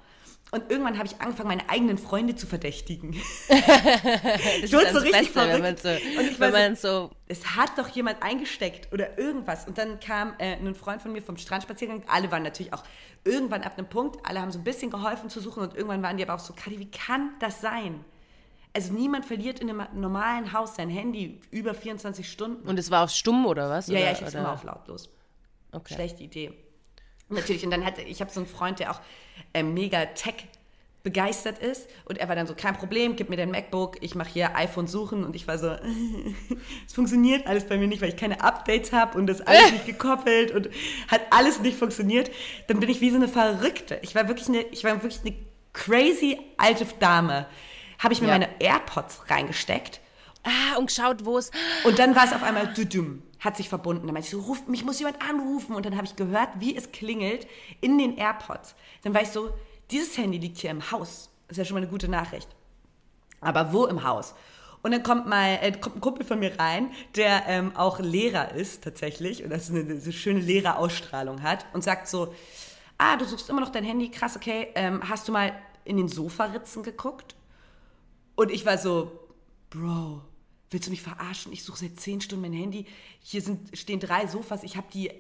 Und irgendwann habe ich angefangen, meine eigenen Freunde zu verdächtigen. ich wurde so richtig Beste, verrückt. Wenn man so, und ich wenn man so es hat doch jemand eingesteckt oder irgendwas. Und dann kam äh, ein Freund von mir vom Strandspaziergang. Alle waren natürlich auch irgendwann ab einem Punkt, alle haben so ein bisschen geholfen zu suchen und irgendwann waren die aber auch so, Kadi, wie kann das sein? Also niemand verliert in einem normalen Haus sein Handy über 24 Stunden. Und es war auf stumm oder was? Ja, oder, ja, ich habe es immer auf lautlos. Okay. Schlechte Idee. Natürlich. Und dann hatte ich habe so einen Freund, der auch äh, mega Tech begeistert ist und er war dann so kein Problem, gib mir den MacBook, ich mache hier iPhone suchen und ich war so es funktioniert alles bei mir nicht, weil ich keine Updates habe und das alles nicht gekoppelt und hat alles nicht funktioniert. Dann bin ich wie so eine Verrückte. Ich war wirklich eine ich war wirklich eine crazy alte Dame. Habe ich mir ja. meine AirPods reingesteckt. Ah, und geschaut, wo es und dann war es auf einmal düdüm hat sich verbunden. Dann meinte ich so, ruf, mich muss jemand anrufen. Und dann habe ich gehört, wie es klingelt in den AirPods. Dann war ich so, dieses Handy liegt hier im Haus. Das ist ja schon mal eine gute Nachricht. Aber wo im Haus? Und dann kommt, mal, äh, kommt ein Kumpel von mir rein, der ähm, auch Lehrer ist tatsächlich und das eine, eine schöne Lehrerausstrahlung hat und sagt so, ah, du suchst immer noch dein Handy, krass, okay, ähm, hast du mal in den Sofaritzen geguckt? Und ich war so, Bro, willst du mich verarschen? Ich suche seit zehn Stunden mein Handy. Hier sind, stehen drei Sofas. Ich habe die,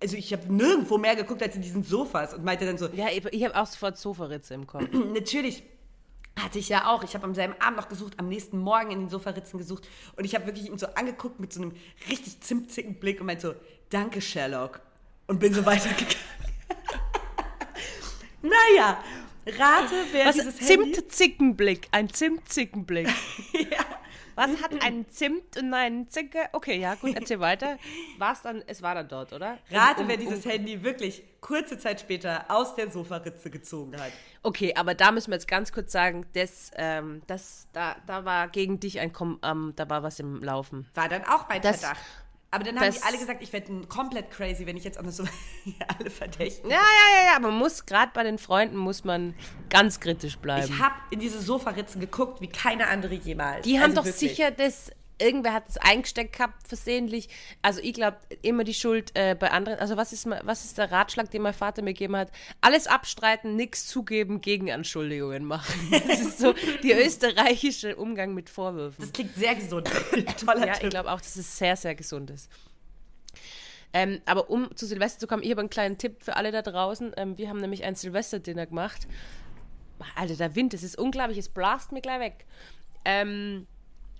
also ich habe nirgendwo mehr geguckt als in diesen Sofas und meinte dann so. Ja, ich habe auch sofort Sofaritze im Kopf. Natürlich. Hatte ich ja auch. Ich habe am selben Abend noch gesucht, am nächsten Morgen in den Sofaritzen gesucht. Und ich habe wirklich ihn so angeguckt mit so einem richtig zimtzicken Blick und meinte so, danke Sherlock. Und bin so weitergegangen. naja, rate, wer Was, dieses Zimtzickenblick, ein Zimtzickenblick. ja. Was hat ein Zimt und ein Zinke? Okay, ja, gut, erzähl weiter. War's dann, es war dann dort, oder? Rate, um, wer dieses um, Handy wirklich kurze Zeit später aus der Sofaritze gezogen hat. Okay, aber da müssen wir jetzt ganz kurz sagen, das, ähm, das, da, da war gegen dich ein, ähm, da war was im Laufen. War dann auch bei das, Verdacht. Aber dann haben das, die alle gesagt, ich werde komplett crazy, wenn ich jetzt noch so alle verdächtigen. Ja, ja, ja, ja, aber man muss, gerade bei den Freunden, muss man ganz kritisch bleiben. Ich habe in diese Sofaritzen geguckt, wie keine andere jemals. Die haben also doch wirklich. sicher das irgendwer hat es eingesteckt gehabt, versehentlich. Also ich glaube, immer die Schuld äh, bei anderen. Also was ist, was ist der Ratschlag, den mein Vater mir gegeben hat? Alles abstreiten, nichts zugeben, Gegenanschuldigungen machen. Das ist so der österreichische Umgang mit Vorwürfen. Das klingt sehr gesund. Toller Ja, ich glaube auch, dass es sehr, sehr gesund ist. Ähm, aber um zu Silvester zu kommen, ich habe einen kleinen Tipp für alle da draußen. Ähm, wir haben nämlich ein Silvester-Dinner gemacht. Alter, der Wind, das ist unglaublich, es blast mir gleich weg. Ähm,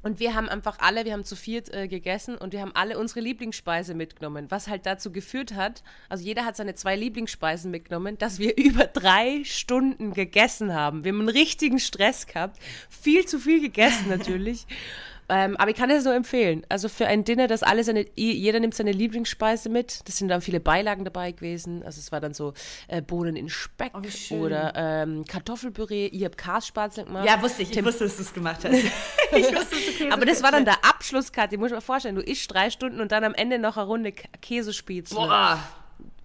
und wir haben einfach alle, wir haben zu viert äh, gegessen und wir haben alle unsere Lieblingsspeise mitgenommen, was halt dazu geführt hat, also jeder hat seine zwei Lieblingsspeisen mitgenommen, dass wir über drei Stunden gegessen haben. Wir haben einen richtigen Stress gehabt, viel zu viel gegessen natürlich. Ähm, aber ich kann das nur empfehlen. Also für ein Dinner, das alle seine, jeder nimmt seine Lieblingsspeise mit. Das sind dann viele Beilagen dabei gewesen. Also es war dann so äh, Bohnen in Speck Oh, oder ähm, Kartoffelpüree. Ich habe Kassspatzel gemacht. Ja, wusste ich. Ich Tim- wusste, dass du es gemacht hast. ich wusste, dass du aber das war dann der Abschlusskarte. Ich muss mir vorstellen, du isst drei Stunden und dann am Ende noch eine Runde Käsespätzle. Boah.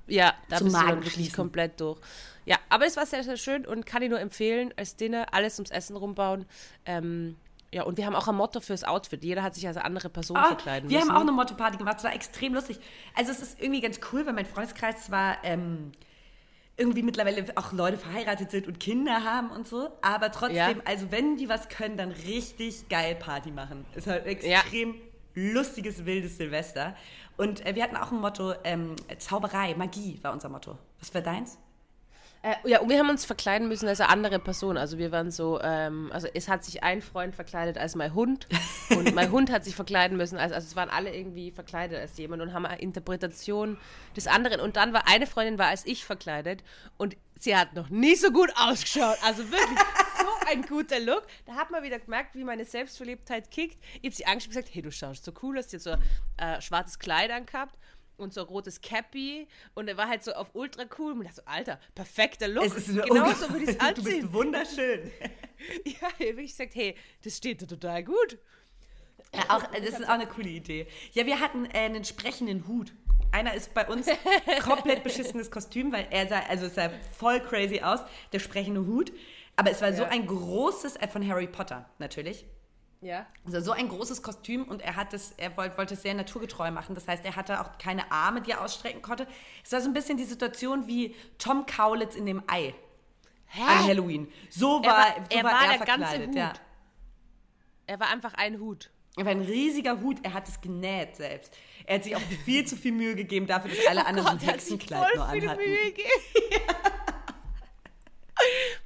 Ja, da Zum bist du dann wirklich komplett durch. Ja, aber es war sehr, sehr schön und kann ich nur empfehlen, als Dinner alles ums Essen rumbauen. Ähm, ja, und wir haben auch ein Motto fürs Outfit. Jeder hat sich als andere Person Ah, verkleiden wir müssen. haben auch eine Motto-Party gemacht, es war extrem lustig. Also es ist irgendwie ganz cool, weil mein Freundeskreis zwar ähm, irgendwie mittlerweile auch Leute verheiratet sind und Kinder haben und so, aber trotzdem, Ja. also wenn die was können, dann richtig geil Party machen. Ist halt extrem lustiges, wildes Silvester. Und äh, wir hatten auch ein Motto, ähm, Zauberei, Magie war unser Motto. Was war deins? Äh, ja, und wir haben uns verkleiden müssen als eine andere Person. Also wir waren so, ähm, also es hat sich ein Freund verkleidet als mein Hund und mein Hund hat sich verkleiden müssen. Also, also es waren alle irgendwie verkleidet als jemand und haben eine Interpretation des anderen. Und dann war eine Freundin war als ich verkleidet und sie hat noch nie so gut ausgeschaut. Also wirklich so ein guter Look. Da hat man wieder gemerkt, wie meine Selbstverliebtheit kickt. Ich habe sie angeschaut und gesagt, hey, du schaust so cool, hast jetzt so äh, schwarzes Kleid angehabt und so rotes Cappy und er war halt so auf ultra cool und ich dachte so, Alter, perfekter Look. Es ist so- genau so würde ich es Du bist wunderschön. Ja, ich habe gesagt, hey, das steht dir total gut. Ja, auch, das ist auch eine coole Idee. Ja, wir hatten äh, einen sprechenden Hut. Einer ist bei uns komplett beschissenes Kostüm, weil er sah, also es sah voll crazy aus, der sprechende Hut. Aber es war so Ja. ein großes, äh, von Harry Potter natürlich. Ja. Also so ein großes Kostüm und er hat es, er wollte, wollte es sehr naturgetreu machen. Das heißt, er hatte auch keine Arme, die er ausstrecken konnte. Es war so ein bisschen die Situation wie Tom Kaulitz in dem Ei an Halloween. So Er war, war- so er war, war er der ganze verkleidet. Hut. Ja. Er war einfach ein Hut. Er war ein riesiger Hut, er hat es genäht selbst. Er hat sich auch viel zu viel Mühe gegeben dafür, dass alle anderen so ein Oh er hat sich Hexenkleid voll nur viel anhatten. Mühe gegeben.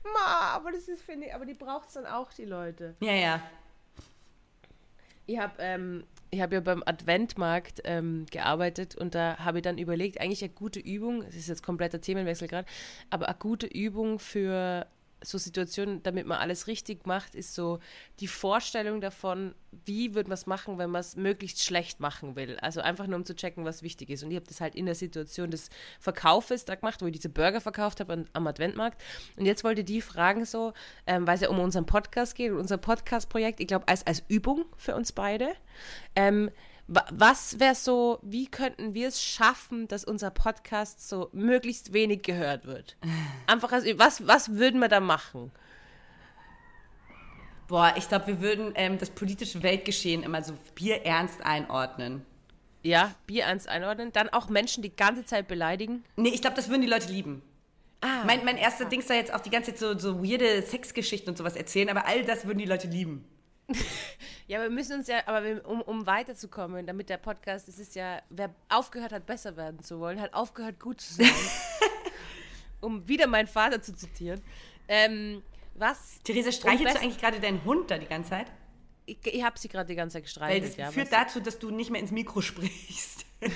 Ma, aber das ist, finde ich, aber die braucht es dann auch, die Leute. Ja, ja. Ich habe ähm, hab ja beim Adventmarkt ähm, gearbeitet und da habe ich dann überlegt, eigentlich eine gute Übung, das ist jetzt kompletter Themenwechsel gerade, aber eine gute Übung für so Situationen, damit man alles richtig macht, ist so die Vorstellung davon, wie wird man es machen, wenn man es möglichst schlecht machen will. Also einfach nur um zu checken, was wichtig ist. Und ich habe das halt in der Situation des Verkaufes da gemacht, wo ich diese Burger verkauft habe am Adventmarkt. Und jetzt wollte die fragen so, ähm, weil es ja um unseren Podcast geht unser Podcast-Projekt, ich glaube, als, als Übung für uns beide. Ähm, was wäre so, wie könnten wir es schaffen, dass unser Podcast so möglichst wenig gehört wird? Einfach als, was, was würden wir da machen? Boah, ich glaube, wir würden ähm, das politische Weltgeschehen immer so bierernst einordnen. Ja, Bier ernst einordnen. Dann auch Menschen die ganze Zeit beleidigen. Nee, ich glaube, das würden die Leute lieben. Ah. Mein, mein erster Dings da jetzt auch die ganze Zeit so, so weirde Sexgeschichten und sowas erzählen, aber all das würden die Leute lieben. Ja, wir müssen uns ja, aber wir, um, um weiterzukommen, damit der Podcast, es ist ja, wer aufgehört hat, besser werden zu wollen, hat aufgehört, gut zu sein. um wieder meinen Vater zu zitieren. Ähm, was? Theresa, streichelst du eigentlich gerade deinen Hund da die ganze Zeit? Ich, ich habe sie gerade die ganze Zeit Weil gestreichelt. das ja, führt dazu, dass du nicht mehr ins Mikro sprichst.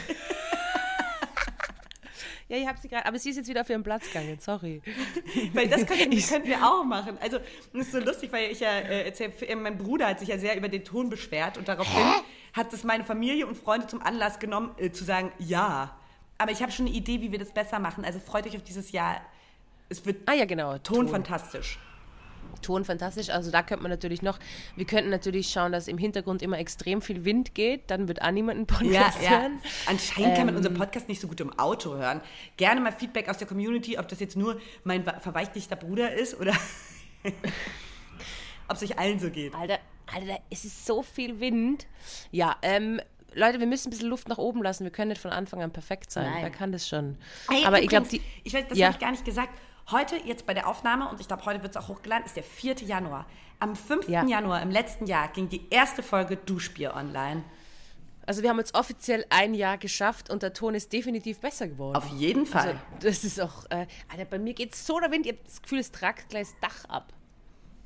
ja, ich habe sie gerade, aber sie ist jetzt wieder auf ihren Platz gegangen, sorry. Weil das könnten, könnten wir auch machen. Also, das ist so lustig, weil ich ja äh, erzähl, äh, mein Bruder hat sich ja sehr über den Ton beschwert und daraufhin hat es meine Familie und Freunde zum Anlass genommen, äh, zu sagen, ja. Aber ich habe schon eine Idee, wie wir das besser machen. Also freut euch auf dieses Jahr. Es wird Ah ja, genau. Ton fantastisch. Ton fantastisch. Also da könnte man natürlich noch, wir könnten natürlich schauen, dass im Hintergrund immer extrem viel Wind geht, dann wird auch niemand einen Ja, Podcast ja. hören. Anscheinend kann man Ähm, unseren Podcast nicht so gut im Auto hören. Gerne mal Feedback aus der Community, ob das jetzt nur mein verweichlichter Bruder ist oder ob es euch allen so geht. Alter, Alter, es ist so viel Wind. Ja, ähm, Leute, wir müssen ein bisschen Luft nach oben lassen. Wir können nicht von Anfang an perfekt sein. Nein. Wer kann das schon? Ey, Aber ich glaube. Ich weiß, das Ja. habe ich gar nicht gesagt. Heute, jetzt bei der Aufnahme, und ich glaube, heute wird es auch hochgeladen, ist der 4. Januar. Am 5. Ja. Januar im letzten Jahr ging die erste Folge Duschbier online. Also wir haben jetzt offiziell ein Jahr geschafft und der Ton ist definitiv besser geworden. Auf jeden Fall. Also, das ist auch, äh, Alter, bei mir geht so der Wind, ich habe das Gefühl, es tragt gleich das Dach ab.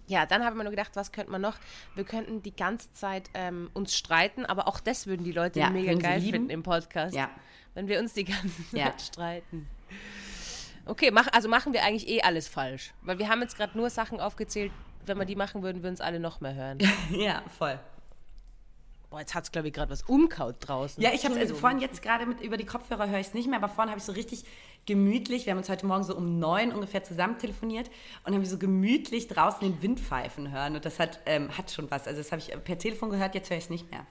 Ja, dann habe ich mir nur gedacht, was könnte man noch? Wir könnten die ganze Zeit ähm, uns streiten, aber auch das würden die Leute Ja, mega geil finden im Podcast. Ja. Wenn wir uns die ganze Zeit Ja. streiten. Okay, mach, also machen wir eigentlich eh alles falsch. Weil wir haben jetzt gerade nur Sachen aufgezählt, wenn wir die machen würden, würden es alle noch mehr hören. ja, voll. Boah, jetzt hat es, glaube ich, gerade was umkaut draußen. Ja, ich habe also vorhin jetzt gerade mit über die Kopfhörer höre ich es nicht mehr, aber vorhin habe ich so richtig gemütlich, wir haben uns heute Morgen so um neun ungefähr zusammen telefoniert und haben so gemütlich draußen den Wind pfeifen hören und das hat, ähm, hat schon was. Also das habe ich per Telefon gehört, jetzt höre ich es nicht mehr.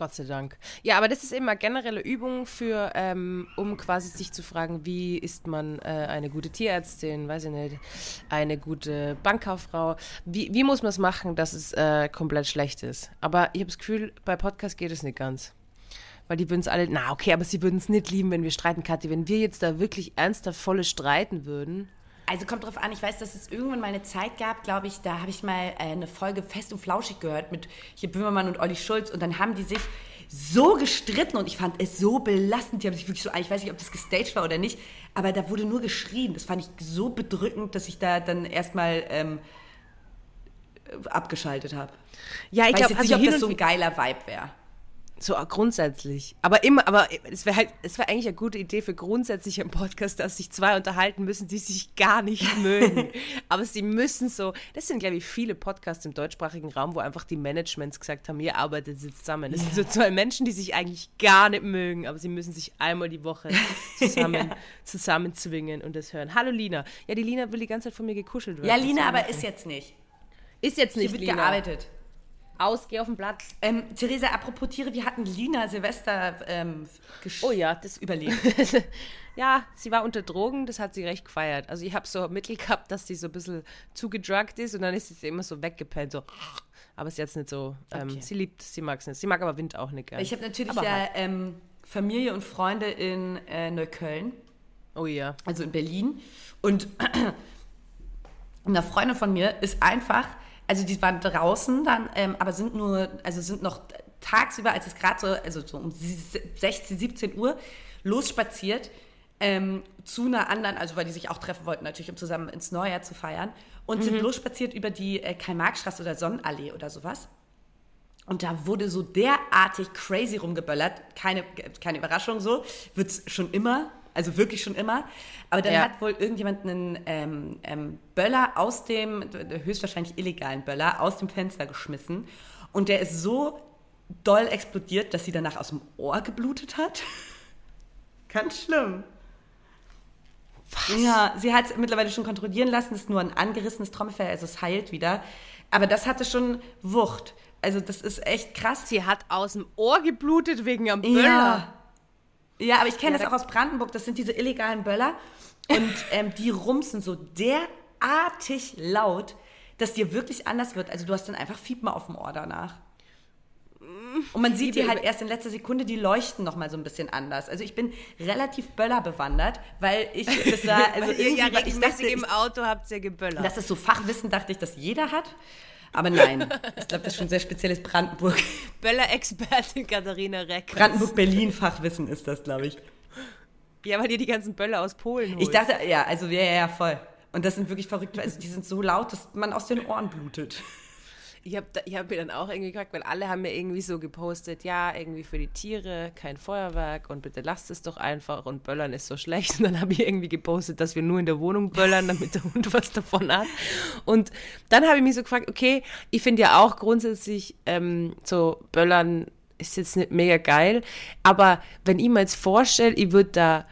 Gott sei Dank. Ja, aber das ist immer generelle Übung für, ähm, um quasi sich zu fragen, wie ist man äh, eine gute Tierärztin, weiß ich nicht, eine gute Bankkauffrau. Wie, wie muss man es machen, dass es äh, komplett schlecht ist? Aber ich habe das Gefühl, bei Podcast geht es nicht ganz. Weil die würden es alle, na okay, aber sie würden es nicht lieben, wenn wir streiten, Kathi. Wenn wir jetzt da wirklich ernsthaft volle streiten würden. Also kommt drauf an, ich weiß, dass es irgendwann mal eine Zeit gab, glaube ich, da habe ich mal äh, eine Folge Fest und Flauschig gehört mit hier Böhmermann und Olli Schulz und dann haben die sich so gestritten und ich fand es so belastend. Die haben sich wirklich so, ich weiß nicht, ob das gestaged war oder nicht, aber da wurde nur geschrien. Das fand ich so bedrückend, dass ich da dann erstmal ähm, abgeschaltet habe. Ja, ich glaube, also nicht, ob das so ein geiler Vibe wäre. So grundsätzlich. Aber immer, aber es wäre halt, es wäre eigentlich eine gute Idee für grundsätzlich im Podcast, dass sich zwei unterhalten müssen, die sich gar nicht mögen. aber sie müssen so, das sind, glaube ich, viele Podcasts im deutschsprachigen Raum, wo einfach die Managements gesagt haben, ihr arbeitet jetzt zusammen. Das ja. sind so zwei Menschen, die sich eigentlich gar nicht mögen, aber sie müssen sich einmal die Woche zusammen, ja. zusammenzwingen und das hören. Hallo Lina. Ja, die Lina will die ganze Zeit von mir gekuschelt werden. Ja, Lina, aber ist jetzt nicht. Ist jetzt nicht, Hier wird Lina. gearbeitet aus, geh auf den Platz. Ähm, Theresa, apropos Tiere, wir hatten Lina Silvester ähm, Oh ja, das überlebt. ja, sie war unter Drogen, das hat sie recht gefeiert. Also ich habe so Mittel gehabt, dass sie so ein bisschen zugedruckt ist und dann ist sie immer so weggepennt, so. Aber ist jetzt nicht so. Ähm, okay. Sie liebt, sie mag es nicht. Sie mag aber Wind auch nicht gerne. Ich habe natürlich aber ja halt. ähm, Familie und Freunde in äh, Neukölln. Oh ja. Also in Berlin. Und eine Freundin von mir ist einfach also die waren draußen dann, ähm, aber sind nur, also sind noch tagsüber, als es gerade so, also so um 16, 17 Uhr losspaziert ähm, zu einer anderen, also weil die sich auch treffen wollten, natürlich, um zusammen ins Neujahr zu feiern, und mhm. sind losspaziert über die äh, Karl-Marx-Straße oder Sonnenallee oder sowas. Und da wurde so derartig crazy rumgeböllert. Keine, keine Überraschung so. Wird es schon immer also wirklich schon immer. Aber dann ja. hat wohl irgendjemand einen ähm, ähm, Böller aus dem, höchstwahrscheinlich illegalen Böller, aus dem Fenster geschmissen. Und der ist so doll explodiert, dass sie danach aus dem Ohr geblutet hat. Ganz schlimm. Was? Ja, sie hat es mittlerweile schon kontrollieren lassen. Es ist nur ein angerissenes Trommelfell, also es heilt wieder. Aber das hatte schon Wucht. Also das ist echt krass. Sie hat aus dem Ohr geblutet wegen am Böller. Ja. Ja, aber ich kenne ja, das auch aus Brandenburg. Das sind diese illegalen Böller. Und ähm, die rumsen so derartig laut, dass dir wirklich anders wird. Also du hast dann einfach Fiepen auf dem Ohr danach. Und man sieht die halt erst in letzter Sekunde, die leuchten noch mal so ein bisschen anders. Also ich bin relativ Böller bewandert, weil ich das war, also irgendwie, ja ich dachte, im Auto habt ihr geböllert. Das ist so Fachwissen, dachte ich, dass jeder hat. Aber nein, ich glaube, das ist schon sehr spezielles Brandenburg. Böller-Expertin Katharina Reck. Brandenburg-Berlin-Fachwissen ist das, glaube ich. Ja, weil ihr die ganzen Böller aus Polen holt. Ich dachte, ja, also ja, ja, voll. Und das sind wirklich verrückte, also die sind so laut, dass man aus den Ohren blutet. Ich habe hab mir dann auch irgendwie gefragt, weil alle haben mir irgendwie so gepostet, ja, irgendwie für die Tiere kein Feuerwerk und bitte lasst es doch einfach und Böllern ist so schlecht. Und dann habe ich irgendwie gepostet, dass wir nur in der Wohnung böllern, damit der Hund was davon hat. Und dann habe ich mich so gefragt, okay, ich finde ja auch grundsätzlich ähm, so Böllern ist jetzt nicht mega geil, aber wenn ich mir jetzt vorstelle, ich würde da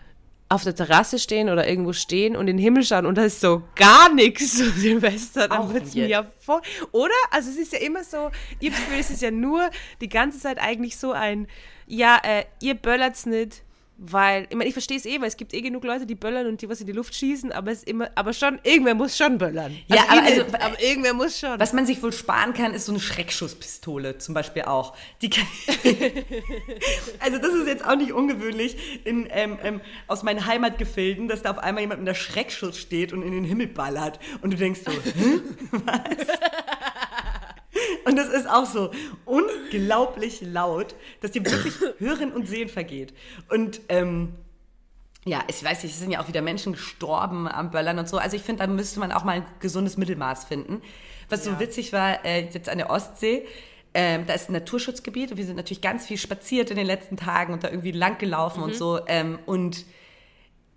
auf der Terrasse stehen oder irgendwo stehen und in den Himmel schauen und da ist so gar nichts so Silvester, dann wird es mir ja voll. Oder? Also es ist ja immer so, ich habe Gefühl, es ist ja nur die ganze Zeit eigentlich so ein, ja, äh, ihr böllert's nicht, weil, ich meine, ich verstehe es eh, weil es gibt eh genug Leute, die böllern und die was in die Luft schießen, aber es immer, aber schon, irgendwer muss schon böllern. Also ja, aber, also, aber irgendwer muss schon. Was man sich wohl sparen kann, ist so eine Schreckschusspistole zum Beispiel auch. Die kann also das ist jetzt auch nicht ungewöhnlich in, ähm, ähm, aus meinen Heimatgefilden, dass da auf einmal jemand mit einer Schreckschuss steht und in den Himmel ballert und du denkst so, was? Und das ist auch so unglaublich laut, dass dir wirklich Hören und Sehen vergeht. Und ähm, ja, ich weiß nicht, es sind ja auch wieder Menschen gestorben am Böllern und so. Also ich finde, da müsste man auch mal ein gesundes Mittelmaß finden. Was ja. so witzig war, äh, jetzt an der Ostsee, ähm, da ist ein Naturschutzgebiet und wir sind natürlich ganz viel spaziert in den letzten Tagen und da irgendwie lang gelaufen mhm. und so. Ähm, und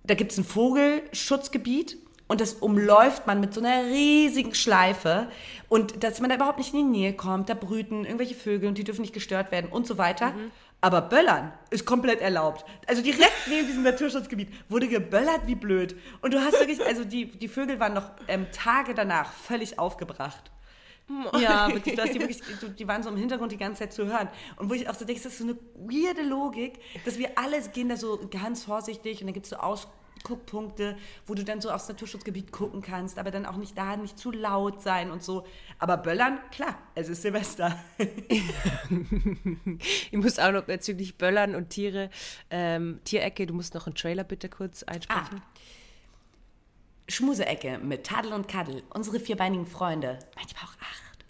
da gibt es ein Vogelschutzgebiet und das umläuft man mit so einer riesigen Schleife und dass man da überhaupt nicht in die Nähe kommt, da brüten irgendwelche Vögel und die dürfen nicht gestört werden und so weiter. Aber Böllern ist komplett erlaubt. Also direkt neben diesem Naturschutzgebiet wurde geböllert wie blöd. Und du hast wirklich, also die, die Vögel waren noch ähm, Tage danach völlig aufgebracht. Ja, wirklich, du hast die, wirklich, die waren so im Hintergrund die ganze Zeit zu hören. Und wo ich auch so denke, das ist so eine weirde Logik, dass wir alle gehen da so ganz vorsichtig und dann gibt es so Ausguckpunkte, wo du dann so aufs Naturschutzgebiet gucken kannst, aber dann auch nicht da, nicht zu laut sein und so. Aber Böllern, klar, es ist Silvester. Ich muss auch noch bezüglich Böllern und Tiere, ähm, Tierecke, du musst noch einen Trailer bitte kurz einsprechen. Schmuseecke mit Tadel und Kaddel, unsere vierbeinigen Freunde, manchmal auch acht.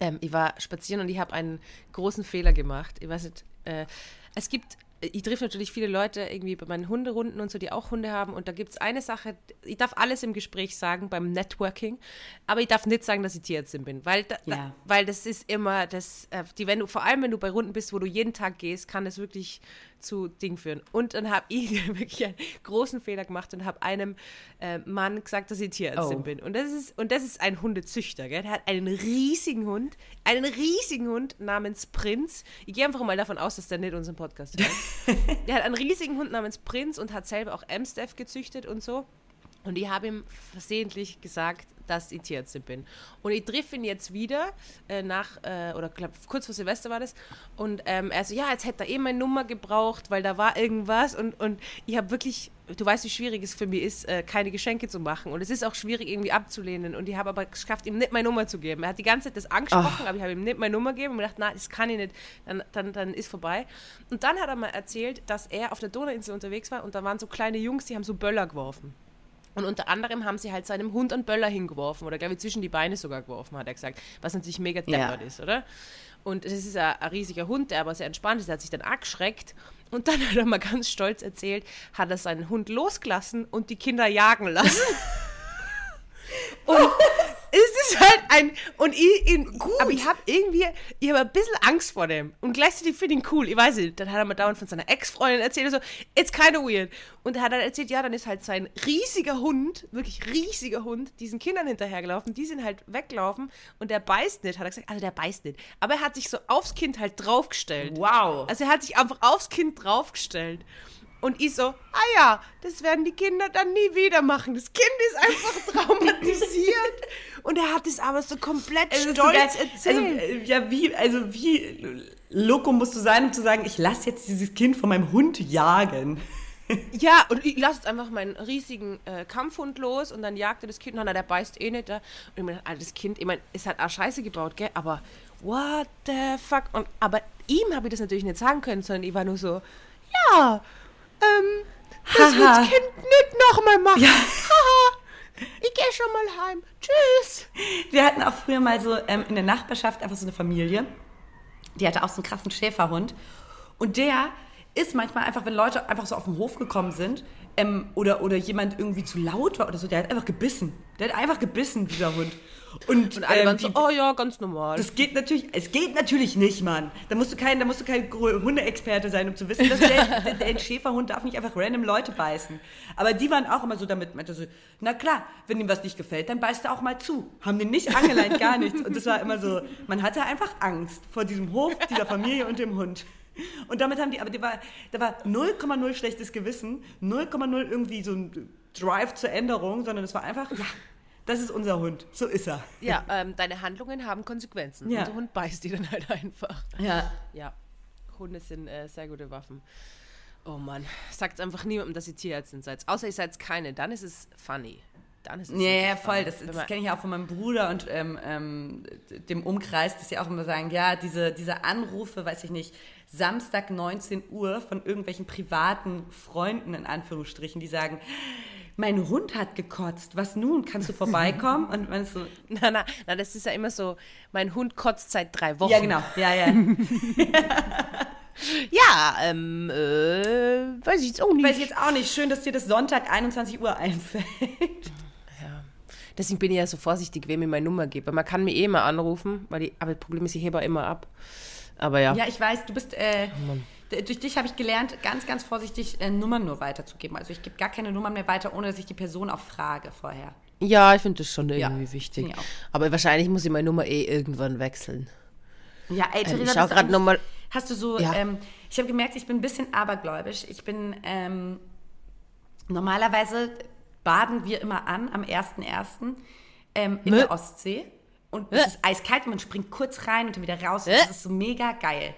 Ähm, ich war spazieren und ich habe einen großen Fehler gemacht. Ich weiß nicht, äh, es gibt, ich treffe natürlich viele Leute irgendwie bei meinen Hunderunden und so, die auch Hunde haben. Und da gibt es eine Sache, ich darf alles im Gespräch sagen beim Networking, aber ich darf nicht sagen, dass ich Tierärztin bin, weil, da, Ja. da, weil das ist immer, das, äh, die, wenn du, vor allem wenn du bei Runden bist, wo du jeden Tag gehst, kann das wirklich zu Ding führen. Und dann habe ich wirklich einen großen Fehler gemacht und habe einem äh, Mann gesagt, dass ich Tierärztin Oh. bin. Und das ist, und das ist ein Hundezüchter, gell? Der hat einen riesigen Hund, einen riesigen Hund namens Prinz. Ich gehe einfach mal davon aus, dass der nicht unseren Podcast hört. der hat einen riesigen Hund namens Prinz und hat selber auch Amstaff gezüchtet und so. Und ich habe ihm versehentlich gesagt, dass ich Tierärztin bin. Und ich triff ihn jetzt wieder äh, nach, äh, oder glaub, kurz vor Silvester war das. Und ähm, er so, ja, jetzt hätte er eh meine Nummer gebraucht, weil da war irgendwas. Und, und ich habe wirklich, du weißt, wie schwierig es für mich ist, äh, keine Geschenke zu machen. Und es ist auch schwierig, irgendwie abzulehnen. Und ich habe aber geschafft, ihm nicht meine Nummer zu geben. Er hat die ganze Zeit das angesprochen, aber ich habe ihm nicht meine Nummer gegeben und gedacht, nein, das kann ich nicht. Dann, dann, dann ist vorbei. Und dann hat er mal erzählt, dass er auf der Donauinsel unterwegs war und da waren so kleine Jungs, die haben so Böller geworfen. Und unter anderem haben sie halt seinem Hund einen Böller hingeworfen oder glaube ich zwischen die Beine sogar geworfen, hat er gesagt. Was natürlich mega deppert ist, oder? Und es ist ein, ein riesiger Hund, der aber sehr entspannt ist. Der hat sich dann angeschreckt. Und dann hat er mal ganz stolz erzählt, hat er seinen Hund losgelassen und die Kinder jagen lassen. Und es ist halt ein. Und ich, ihn, aber ich habe irgendwie, ich habe ein bisschen Angst vor dem. Und gleichzeitig finde ich ihn cool. Ich weiß nicht, dann hat er mal dauernd von seiner Ex-Freundin erzählt, so, it's kind of weird. Und er hat dann erzählt, ja, dann ist halt sein riesiger Hund, wirklich riesiger Hund, diesen Kindern hinterhergelaufen. Die sind halt weggelaufen und der beißt nicht, hat er gesagt. Also der beißt nicht. Aber er hat sich so aufs Kind halt draufgestellt. Wow. Also er hat sich einfach aufs Kind draufgestellt. Und ich so, ah ja, das werden die Kinder dann nie wieder machen. Das Kind ist einfach traumatisiert. Und er hat es aber so komplett Es stolz so geil. erzählt. Also, ja, wie, also wie loco musst du sein, um zu sagen, ich lasse jetzt dieses Kind von meinem Hund jagen. ja, und ich lasse jetzt einfach meinen riesigen äh, Kampfhund los und dann jagt er das Kind. Und dann, der beißt eh nicht. Da. Und ich meine, Alter, das Kind, ich meine, es hat auch Scheiße gebaut, gell? Aber what the fuck? Und, aber ihm habe ich das natürlich nicht sagen können, sondern ich war nur so, ja, ähm, das wird Haha. das Kind nicht nochmal machen. Haha. Ich gehe schon mal heim. Tschüss. Wir hatten auch früher mal so ähm, in der Nachbarschaft einfach so eine Familie, die hatte auch so einen krassen Schäferhund. Und der ist manchmal einfach, wenn Leute einfach so auf den Hof gekommen sind ähm, oder, oder jemand irgendwie zu laut war oder so, der hat einfach gebissen. Der hat einfach gebissen, dieser Hund. Und, Und alle ähm, waren so, oh ja, ganz normal. Das geht natürlich, es geht natürlich nicht, Mann. Da musst du kein, da musst du kein Hundeexperte sein, um zu wissen, dass der, der, der Schäferhund darf nicht einfach random Leute beißen. Aber die waren auch immer so damit, meinte so, na klar, wenn ihm was nicht gefällt, dann beißt er auch mal zu. Haben den nicht angeleint, gar nichts. Und das war immer so, man hatte einfach Angst vor diesem Hof, dieser Familie und dem Hund. Und damit haben die, aber die war, da war 0,0 schlechtes Gewissen, 0,0 irgendwie so ein Drive zur Änderung, sondern es war einfach, ja, das ist unser Hund, so ist er. ja, ähm, deine Handlungen haben Konsequenzen. Ja. Unser Hund beißt die dann halt einfach. Ja. Ja, Hunde sind äh, sehr gute Waffen. Oh Mann, sagt einfach niemandem, dass ihr Tierärztin seid. Außer ihr seid keine, dann ist es funny. Dann ist es Ja, ja, voll. Das, das kenne ich auch von meinem Bruder und ähm, ähm, dem Umkreis, dass sie auch immer sagen, ja, diese, diese Anrufe, weiß ich nicht, Samstag 19 Uhr von irgendwelchen privaten Freunden in Anführungsstrichen, die sagen, mein Hund hat gekotzt, was nun? Kannst du vorbeikommen? Und man ist so, Na, na, na, das ist ja immer so, mein Hund kotzt seit drei Wochen. ja genau, ja, ja. Ja, ähm, äh, weiß ich jetzt auch nicht. Weiß ich jetzt auch nicht. Schön, dass dir das Sonntag 21 Uhr einfällt. Deswegen bin ich ja so vorsichtig, wem ich meine Nummer gebe. Man kann mir eh immer anrufen, weil die, aber das Problem ist, ich hebe immer ab. Aber ja. Ja, ich weiß, du bist, äh, D- Durch dich habe ich gelernt, ganz, ganz vorsichtig äh, Nummern nur weiterzugeben. Also ich gebe gar keine Nummern mehr weiter, ohne dass ich die Person auch frage vorher. Ja, ich finde das schon Ja, irgendwie wichtig. ich auch. Aber wahrscheinlich muss ich meine Nummer eh irgendwann wechseln. Ja, ey, Ähm, ich Theresa, schau bist du grad eigentlich- noch mal- Hast du so, Ja. ähm, ich habe gemerkt, ich bin ein bisschen abergläubisch. Ich bin, ähm, normalerweise baden wir immer an am 1.1. Ähm, in Mö. der Ostsee. Und es Äh. ist eiskalt und man springt kurz rein und dann wieder raus. Und Äh. das ist so mega geil.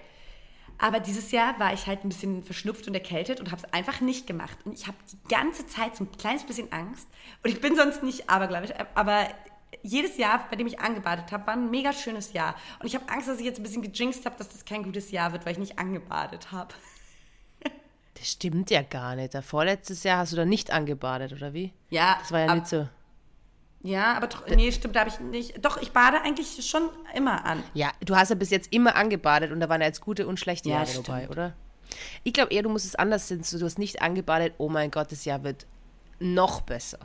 Aber dieses Jahr war ich halt ein bisschen verschnupft und erkältet und habe es einfach nicht gemacht. Und ich habe die ganze Zeit so ein kleines bisschen Angst. Und ich bin sonst nicht abergläubisch, aber jedes Jahr, bei dem ich angebadet habe, war ein mega schönes Jahr. Und ich habe Angst, dass ich jetzt ein bisschen gejinxt habe, dass das kein gutes Jahr wird, weil ich nicht angebadet habe. Das stimmt ja gar nicht. Vorletztes Jahr hast du da nicht angebadet, oder wie? Ja, Das war ja ab- nicht so. Ja, aber doch, nee, stimmt, da habe ich nicht. Doch, ich bade eigentlich schon immer an. Ja, du hast ja bis jetzt immer angebadet und da waren ja jetzt gute und schlechte Ja, Jahre stimmt. dabei, oder? Ich glaube eher, du musst es anders sehen. Du hast nicht angebadet, oh mein Gott, das Jahr wird noch besser.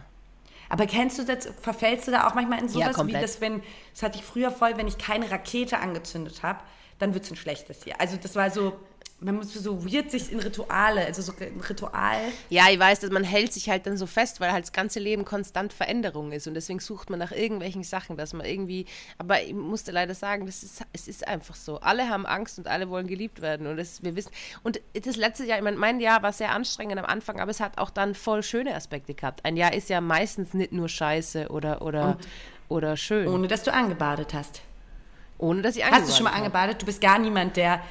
Aber kennst du das, verfällst du da auch manchmal in Ja, sowas wie komplett. das, wenn, das hatte ich früher voll, wenn ich keine Rakete angezündet habe, dann wird es ein schlechtes Jahr. Also das war so, man muss so weird sich in Rituale, also so ein Ritual. Ja, ich weiß, dass man hält sich halt dann so fest, weil halt das ganze Leben konstant Veränderung ist und deswegen sucht man nach irgendwelchen Sachen, dass man irgendwie, aber ich musste leider sagen, das ist, es ist einfach so. Alle haben Angst und alle wollen geliebt werden und das, wir wissen, und das letzte Jahr, ich meine, mein Jahr war sehr anstrengend am Anfang, aber es hat auch dann voll schöne Aspekte gehabt. Ein Jahr ist ja meistens nicht nur scheiße oder, oder, oder schön, ohne, Ohne dass du angebadet hast. dass ich Hast du schon mal habe. angebadet? Du bist gar niemand, der.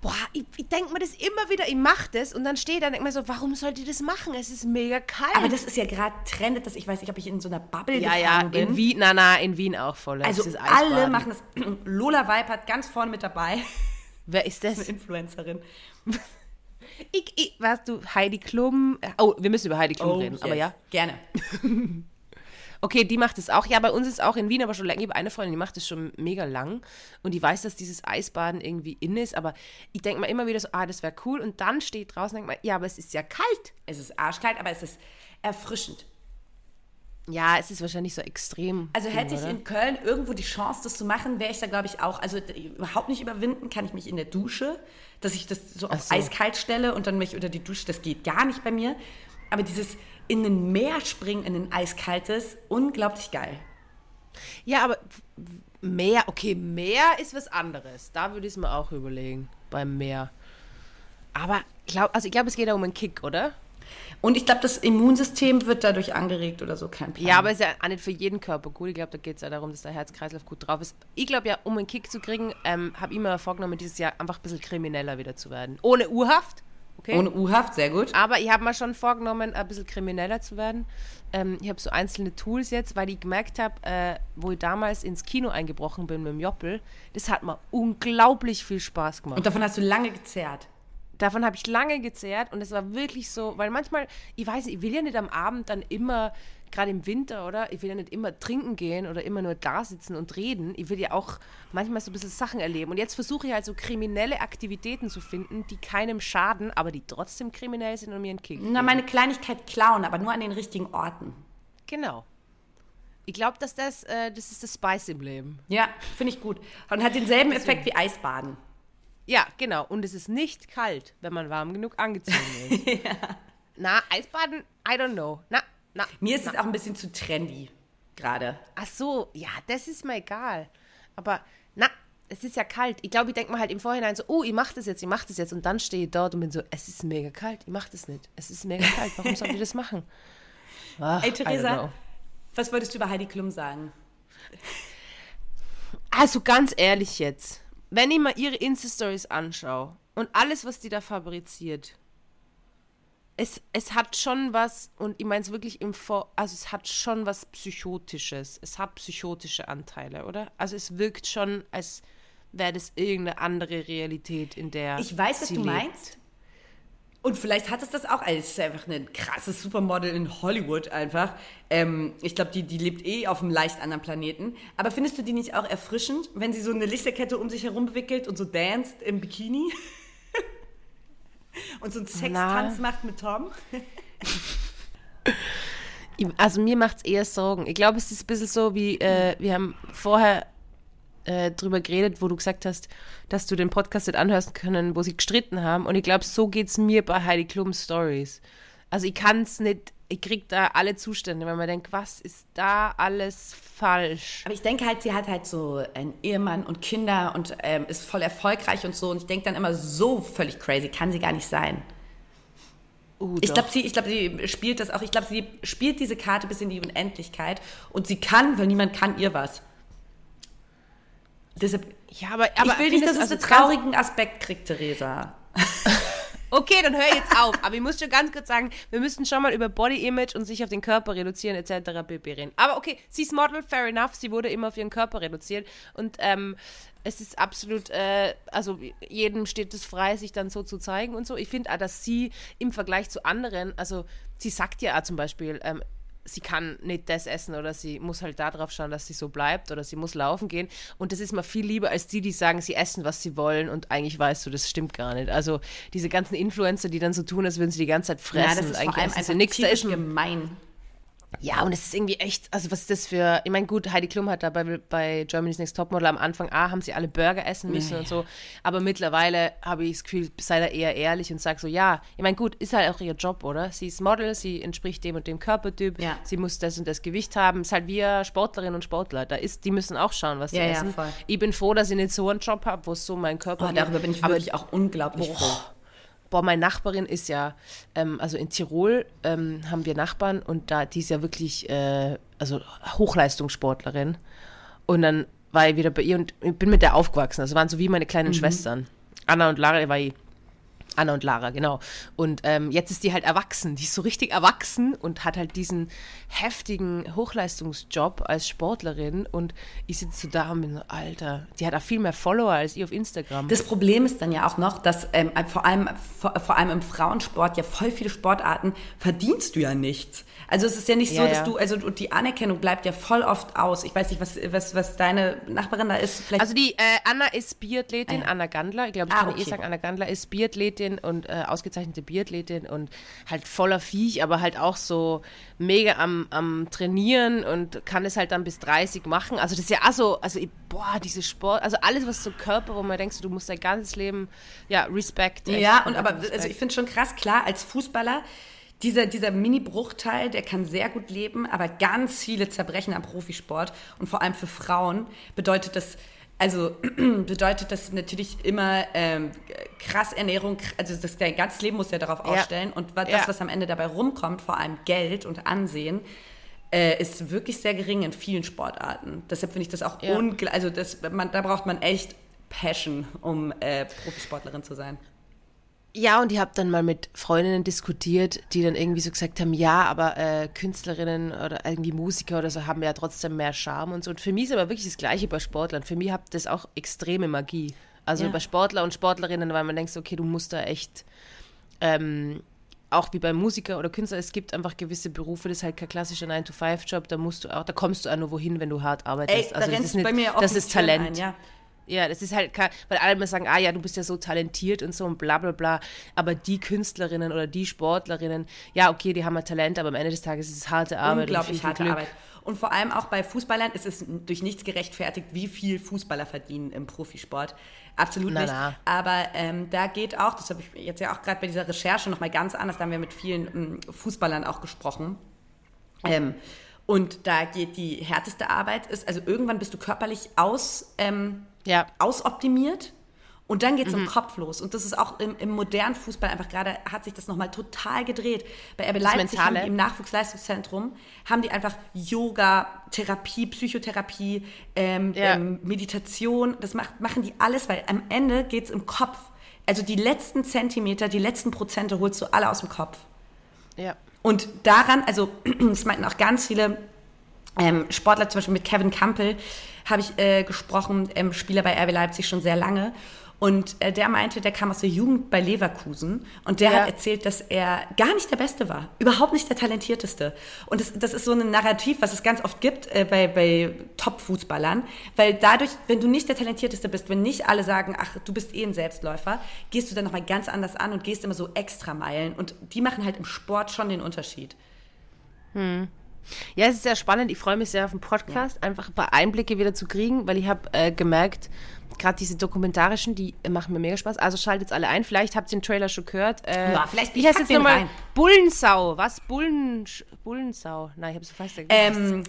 Boah, ich, ich denke mir das immer wieder, ich mache das und dann stehe ich da und denke mir so, warum sollt ihr das machen? Es ist mega kalt. Aber das ist ja gerade trendet, dass ich weiß nicht, ob ich in so einer Bubble Ja, ja, bin. in Wien, na, na, in Wien auch voll. also alle machen das. Lola Weipert ganz vorne mit dabei. Wer ist Eine das? Influencerin. Ich, ich, weißt du, Heidi Klum. Oh, wir müssen über Heidi Klum reden, aber yes. ja. Gerne. Okay, die macht es auch. Ja, bei uns ist auch in Wien aber schon länger. Ich habe eine Freundin, die macht es schon mega lang und die weiß, dass dieses Eisbaden irgendwie in ist. Aber ich denke mal immer wieder so, ah, das wäre cool. Und dann steht draußen und denke mal, ja, aber es ist ja kalt. Es ist arschkalt, aber es ist erfrischend. Ja, es ist wahrscheinlich so extrem. Also hätte ich oder? in Köln irgendwo die Chance, das zu machen, wäre ich da, glaube ich, auch. Also überhaupt nicht überwinden kann ich mich in der Dusche, dass ich das so auf so. eiskalt stelle und dann mich unter die Dusche, das geht gar nicht bei mir. Aber dieses in ein Meer springen, in ein eiskaltes, unglaublich geil. Ja, aber Meer, okay, Meer ist was anderes. Da würde ich es mir auch überlegen, beim Meer. Aber glaub, also ich glaube, es geht ja um einen Kick, oder? Und ich glaube, das Immunsystem wird dadurch angeregt oder so, kein Plan. Ja, aber ist ja auch nicht für jeden Körper gut. Ich glaube, da geht es ja darum, dass der Herzkreislauf gut drauf ist. Ich glaube ja, um einen Kick zu kriegen, ähm, habe ich mir vorgenommen, dieses Jahr einfach ein bisschen krimineller wieder zu werden. Ohne Urhaft. Okay. Ohne U-Haft, sehr gut. Aber ich habe mir schon vorgenommen, ein bisschen krimineller zu werden. Ähm, ich habe so einzelne Tools jetzt, weil ich gemerkt habe, äh, wo ich damals ins Kino eingebrochen bin mit dem Joppel, das hat mir unglaublich viel Spaß gemacht. Und davon hast du lange gezerrt. Davon habe ich lange gezehrt und es war wirklich so, weil manchmal, ich weiß, nicht, ich will ja nicht am Abend dann immer, gerade im Winter, oder? Ich will ja nicht immer trinken gehen oder immer nur da sitzen und reden. Ich will ja auch manchmal so ein bisschen Sachen erleben. Und jetzt versuche ich halt so kriminelle Aktivitäten zu finden, die keinem schaden, aber die trotzdem kriminell sind und mir einen Kick. Na, meine Kleinigkeit klauen, aber nur an den richtigen Orten. Genau. Ich glaube, dass das, äh, das ist das Spice im Leben. Ja, finde ich gut. Und hat denselben Effekt wie Eisbaden. Ja, genau. Und es ist nicht kalt, wenn man warm genug angezogen ist. Na, Eisbaden, I don't know. Na, na. Mir ist es auch ein bisschen zu trendy gerade. Ach so, ja, das ist mir egal. Aber, na, es ist ja kalt. Ich glaube, ich denke mir halt im Vorhinein so, oh, ich mach das jetzt, ich mach das jetzt. Und dann stehe ich dort und bin so, es ist mega kalt, ich mach das nicht. Es ist mega kalt, warum soll ich das machen? Ach, Ey, Theresa, was würdest du über Heidi Klum sagen? Also ganz ehrlich jetzt, wenn ich mal ihre Insta-Stories anschaue und alles, was die da fabriziert, es, es hat schon was, und ich meine es wirklich im Vor, also es hat schon was Psychotisches. Es hat psychotische Anteile, oder? Also es wirkt schon, als wäre das irgendeine andere Realität, in der Ich weiß, was du lebt. meinst. Und vielleicht hat es das auch, also es ist einfach ein krasses Supermodel in Hollywood einfach. Ähm, ich glaube, die, die lebt eh auf einem leicht anderen Planeten. Aber findest du die nicht auch erfrischend, wenn sie so eine Lichterkette um sich herum wickelt und so danst im Bikini? und so einen Sextanz macht mit Tom? Also mir macht es eher Sorgen. Ich glaube, es ist ein bisschen so wie, äh, wir haben vorher äh, drüber geredet, wo du gesagt hast, dass du den Podcast nicht anhörst können, wo sie gestritten haben. Und ich glaube, so geht es mir bei Heidi Klum Stories. Also ich kann es nicht, ich krieg da alle Zustände, weil man denkt, was ist da alles falsch? Aber ich denke halt, sie hat halt so einen Ehemann und Kinder und ähm, ist voll erfolgreich und so. Und ich denke dann immer, so völlig crazy kann sie gar nicht sein. Uh, Ich glaube, sie, ich glaub, sie spielt das auch. Ich glaube, sie spielt diese Karte bis in die Unendlichkeit. Und sie kann, weil niemand kann ihr was. Deshalb, ja, aber, aber ich will nicht, dass es einen also ganz- traurigen Aspekt kriegt, Theresa. Okay, dann hör jetzt auf. Aber ich muss schon ganz kurz sagen, wir müssen schon mal über Body Image und sich auf den Körper reduzieren etc. pp. reden. Aber okay, sie ist Model, fair enough. Sie wurde immer auf ihren Körper reduziert. Und ähm, es ist absolut, äh, also jedem steht es frei, sich dann so zu zeigen und so. Ich finde auch, dass sie im Vergleich zu anderen, also sie sagt ja auch zum Beispiel, ähm, sie kann nicht das essen oder sie muss halt darauf schauen, dass sie so bleibt oder sie muss laufen gehen. Und das ist mir viel lieber als die, die sagen, sie essen, was sie wollen und eigentlich weißt du, das stimmt gar nicht. Also diese ganzen Influencer, die dann so tun, als würden sie die ganze Zeit fressen Ja, das und ist eigentlich vor allem essen sie nichts. Da ist gemein. Ja, und es ist irgendwie echt, also was ist das für, ich meine, gut, Heidi Klum hat da bei, bei Germany's Next Topmodel am Anfang, ah, haben sie alle Burger essen müssen und so, aber mittlerweile habe ich das Gefühl, sei da eher ehrlich und sag so, ja, ich meine, gut, ist halt auch ihr Job, oder? Sie ist Model, sie entspricht dem und dem Körpertyp, Ja. sie muss das und das Gewicht haben, ist halt wie Sportlerin und Sportler, da ist, die müssen auch schauen, was sie Ja, ja, essen. Ich bin froh, dass ich nicht so einen Job habe, wo es so mein Körper Oh, darüber bin ich aber wirklich auch unglaublich froh. Boah, meine Nachbarin ist ja, ähm, also in Tirol ähm, haben wir Nachbarn und da, die ist ja wirklich, äh, also Hochleistungssportlerin. Und dann war ich wieder bei ihr und ich bin mit der aufgewachsen. Also waren so wie meine kleinen Schwestern. Anna und Lara, war ich. Anna und Lara, genau. Und ähm, jetzt ist die halt erwachsen. Die ist so richtig erwachsen und hat halt diesen heftigen Hochleistungsjob als Sportlerin. Und ich sitze so da und bin so, Alter, die hat auch viel mehr Follower als ich auf Instagram. Das Problem ist dann ja auch noch, dass ähm, vor, allem, vor, vor allem im Frauensport ja voll viele Sportarten verdienst du ja nichts. Also es ist ja nicht so, Ja, dass ja. du, also und die Anerkennung bleibt ja voll oft aus. Ich weiß nicht, was, was, was deine Nachbarin da ist. Vielleicht Also die äh, Anna ist Biathletin, Ah, ja. Anna Gandler. Ich glaube, ich Ah, kann eh okay. sagen, Anna Gandler ist Biathletin und äh, ausgezeichnete Biathletin und halt voller Viech, aber halt auch so mega am, am Trainieren und kann es halt dann bis 30 machen. Also das ist ja auch so, also boah, diese Sport, also alles, was so Körper, wo man denkst, du musst dein ganzes Leben, ja, Respekt. echt, Ja, und aber Respekt. also ich finde schon krass, klar, als Fußballer, dieser, dieser Mini-Bruchteil, der kann sehr gut leben, aber ganz viele zerbrechen am Profisport. Und vor allem für Frauen bedeutet das, also bedeutet das natürlich immer ähm, krass Ernährung, also das, dein ganzes Leben muss ja darauf Ja. ausstellen. Und das, Ja. was am Ende dabei rumkommt, vor allem Geld und Ansehen, äh, ist wirklich sehr gering in vielen Sportarten. Deshalb finde ich das auch Ja. ungl also das, man, da braucht man echt Passion, um äh, Profisportlerin zu sein. Ja, und ich habe dann mal mit Freundinnen diskutiert, die dann irgendwie so gesagt haben, ja, aber äh, Künstlerinnen oder irgendwie Musiker oder so haben ja trotzdem mehr Charme und so. Und für mich ist aber wirklich das Gleiche bei Sportlern. Für mich hat das auch extreme Magie. Also Ja. bei Sportler und Sportlerinnen, weil man denkt, okay, du musst da echt, ähm, auch wie bei Musiker oder Künstler, es gibt einfach gewisse Berufe, das ist halt kein klassischer 9-to-5-Job, da musst du auch, da kommst du auch nur wohin, wenn du hart arbeitest. Ey, da also das ist du bei mir das offene ist Talent. ein, ja. Ja, das ist halt, weil alle immer sagen, ah ja, du bist ja so talentiert und so und bla bla bla. Aber die Künstlerinnen oder die Sportlerinnen, ja, okay, die haben ein Talent, aber am Ende des Tages ist es harte Arbeit. Unglaublich harte Glück. Arbeit. Und vor allem auch bei Fußballern ist es durch nichts gerechtfertigt, wie viel Fußballer verdienen im Profisport. Absolut Na, nicht. na. Aber ähm, da geht auch, das habe ich jetzt ja auch gerade bei dieser Recherche nochmal ganz anders, da haben wir mit vielen ähm, Fußballern auch gesprochen. Ähm, und da geht die härteste Arbeit, ist, also irgendwann bist du körperlich aus, ähm, Ja. ausoptimiert und dann geht es Mhm. im Kopf los. Und das ist auch im, im modernen Fußball einfach gerade, hat sich das nochmal total gedreht. Bei RB Leipzig haben die im Nachwuchsleistungszentrum, haben die einfach Yoga, Therapie, Psychotherapie, ähm, Ja. ähm, Meditation, das macht, machen die alles, weil am Ende geht es im Kopf. Also die letzten Zentimeter, die letzten Prozente holst du alle aus dem Kopf. Ja. Und daran, also das meinten auch ganz viele ähm, Sportler, zum Beispiel mit Kevin Campbell habe ich äh, gesprochen, ähm, Spieler bei RB Leipzig schon sehr lange. Und äh, der meinte, der kam aus der Jugend bei Leverkusen und der Ja. hat erzählt, dass er gar nicht der Beste war, überhaupt nicht der Talentierteste. Und das, das ist so ein Narrativ, was es ganz oft gibt äh, bei, bei Top-Fußballern, weil dadurch, wenn du nicht der Talentierteste bist, wenn nicht alle sagen, ach, du bist eh ein Selbstläufer, gehst du dann nochmal ganz anders an und gehst immer so extra Meilen und die machen halt im Sport schon den Unterschied. Ja, es ist sehr spannend. Ich freue mich sehr auf den Podcast, einfach ein paar Einblicke wieder zu kriegen, weil ich habe äh, gemerkt, gerade diese dokumentarischen, die machen mir mega Spaß. Also schaltet alle ein. Vielleicht habt ihr den Trailer schon gehört. Äh, Ja, vielleicht- ich heißt pack jetzt nochmal? Bullensau. Was? Bullen, Bullensau. Nein, ich habe so fast gesagt. Ähm,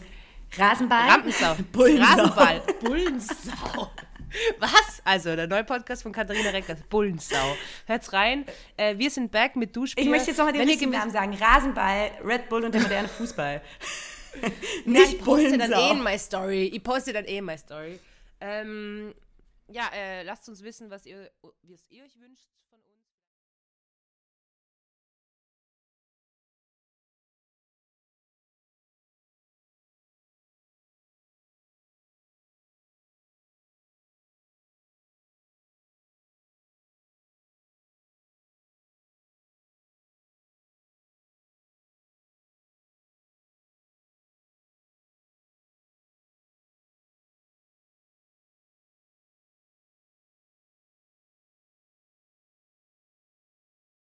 Rasenball. Rampensau. Bullensau. Rasenball. Bullensau. Was? Also, der neue Podcast von Katharina Reckers. Bullensau. Hört's rein. Äh, wir sind back mit Duschbier. Ich möchte jetzt nochmal den Wenn richtigen Namen sagen. Rasenball, Red Bull und der moderne Fußball. Nicht ich poste dann eh in my Story. Ich poste dann eh in my Story. Ähm, ja, äh, lasst uns wissen, was ihr, was ihr euch wünscht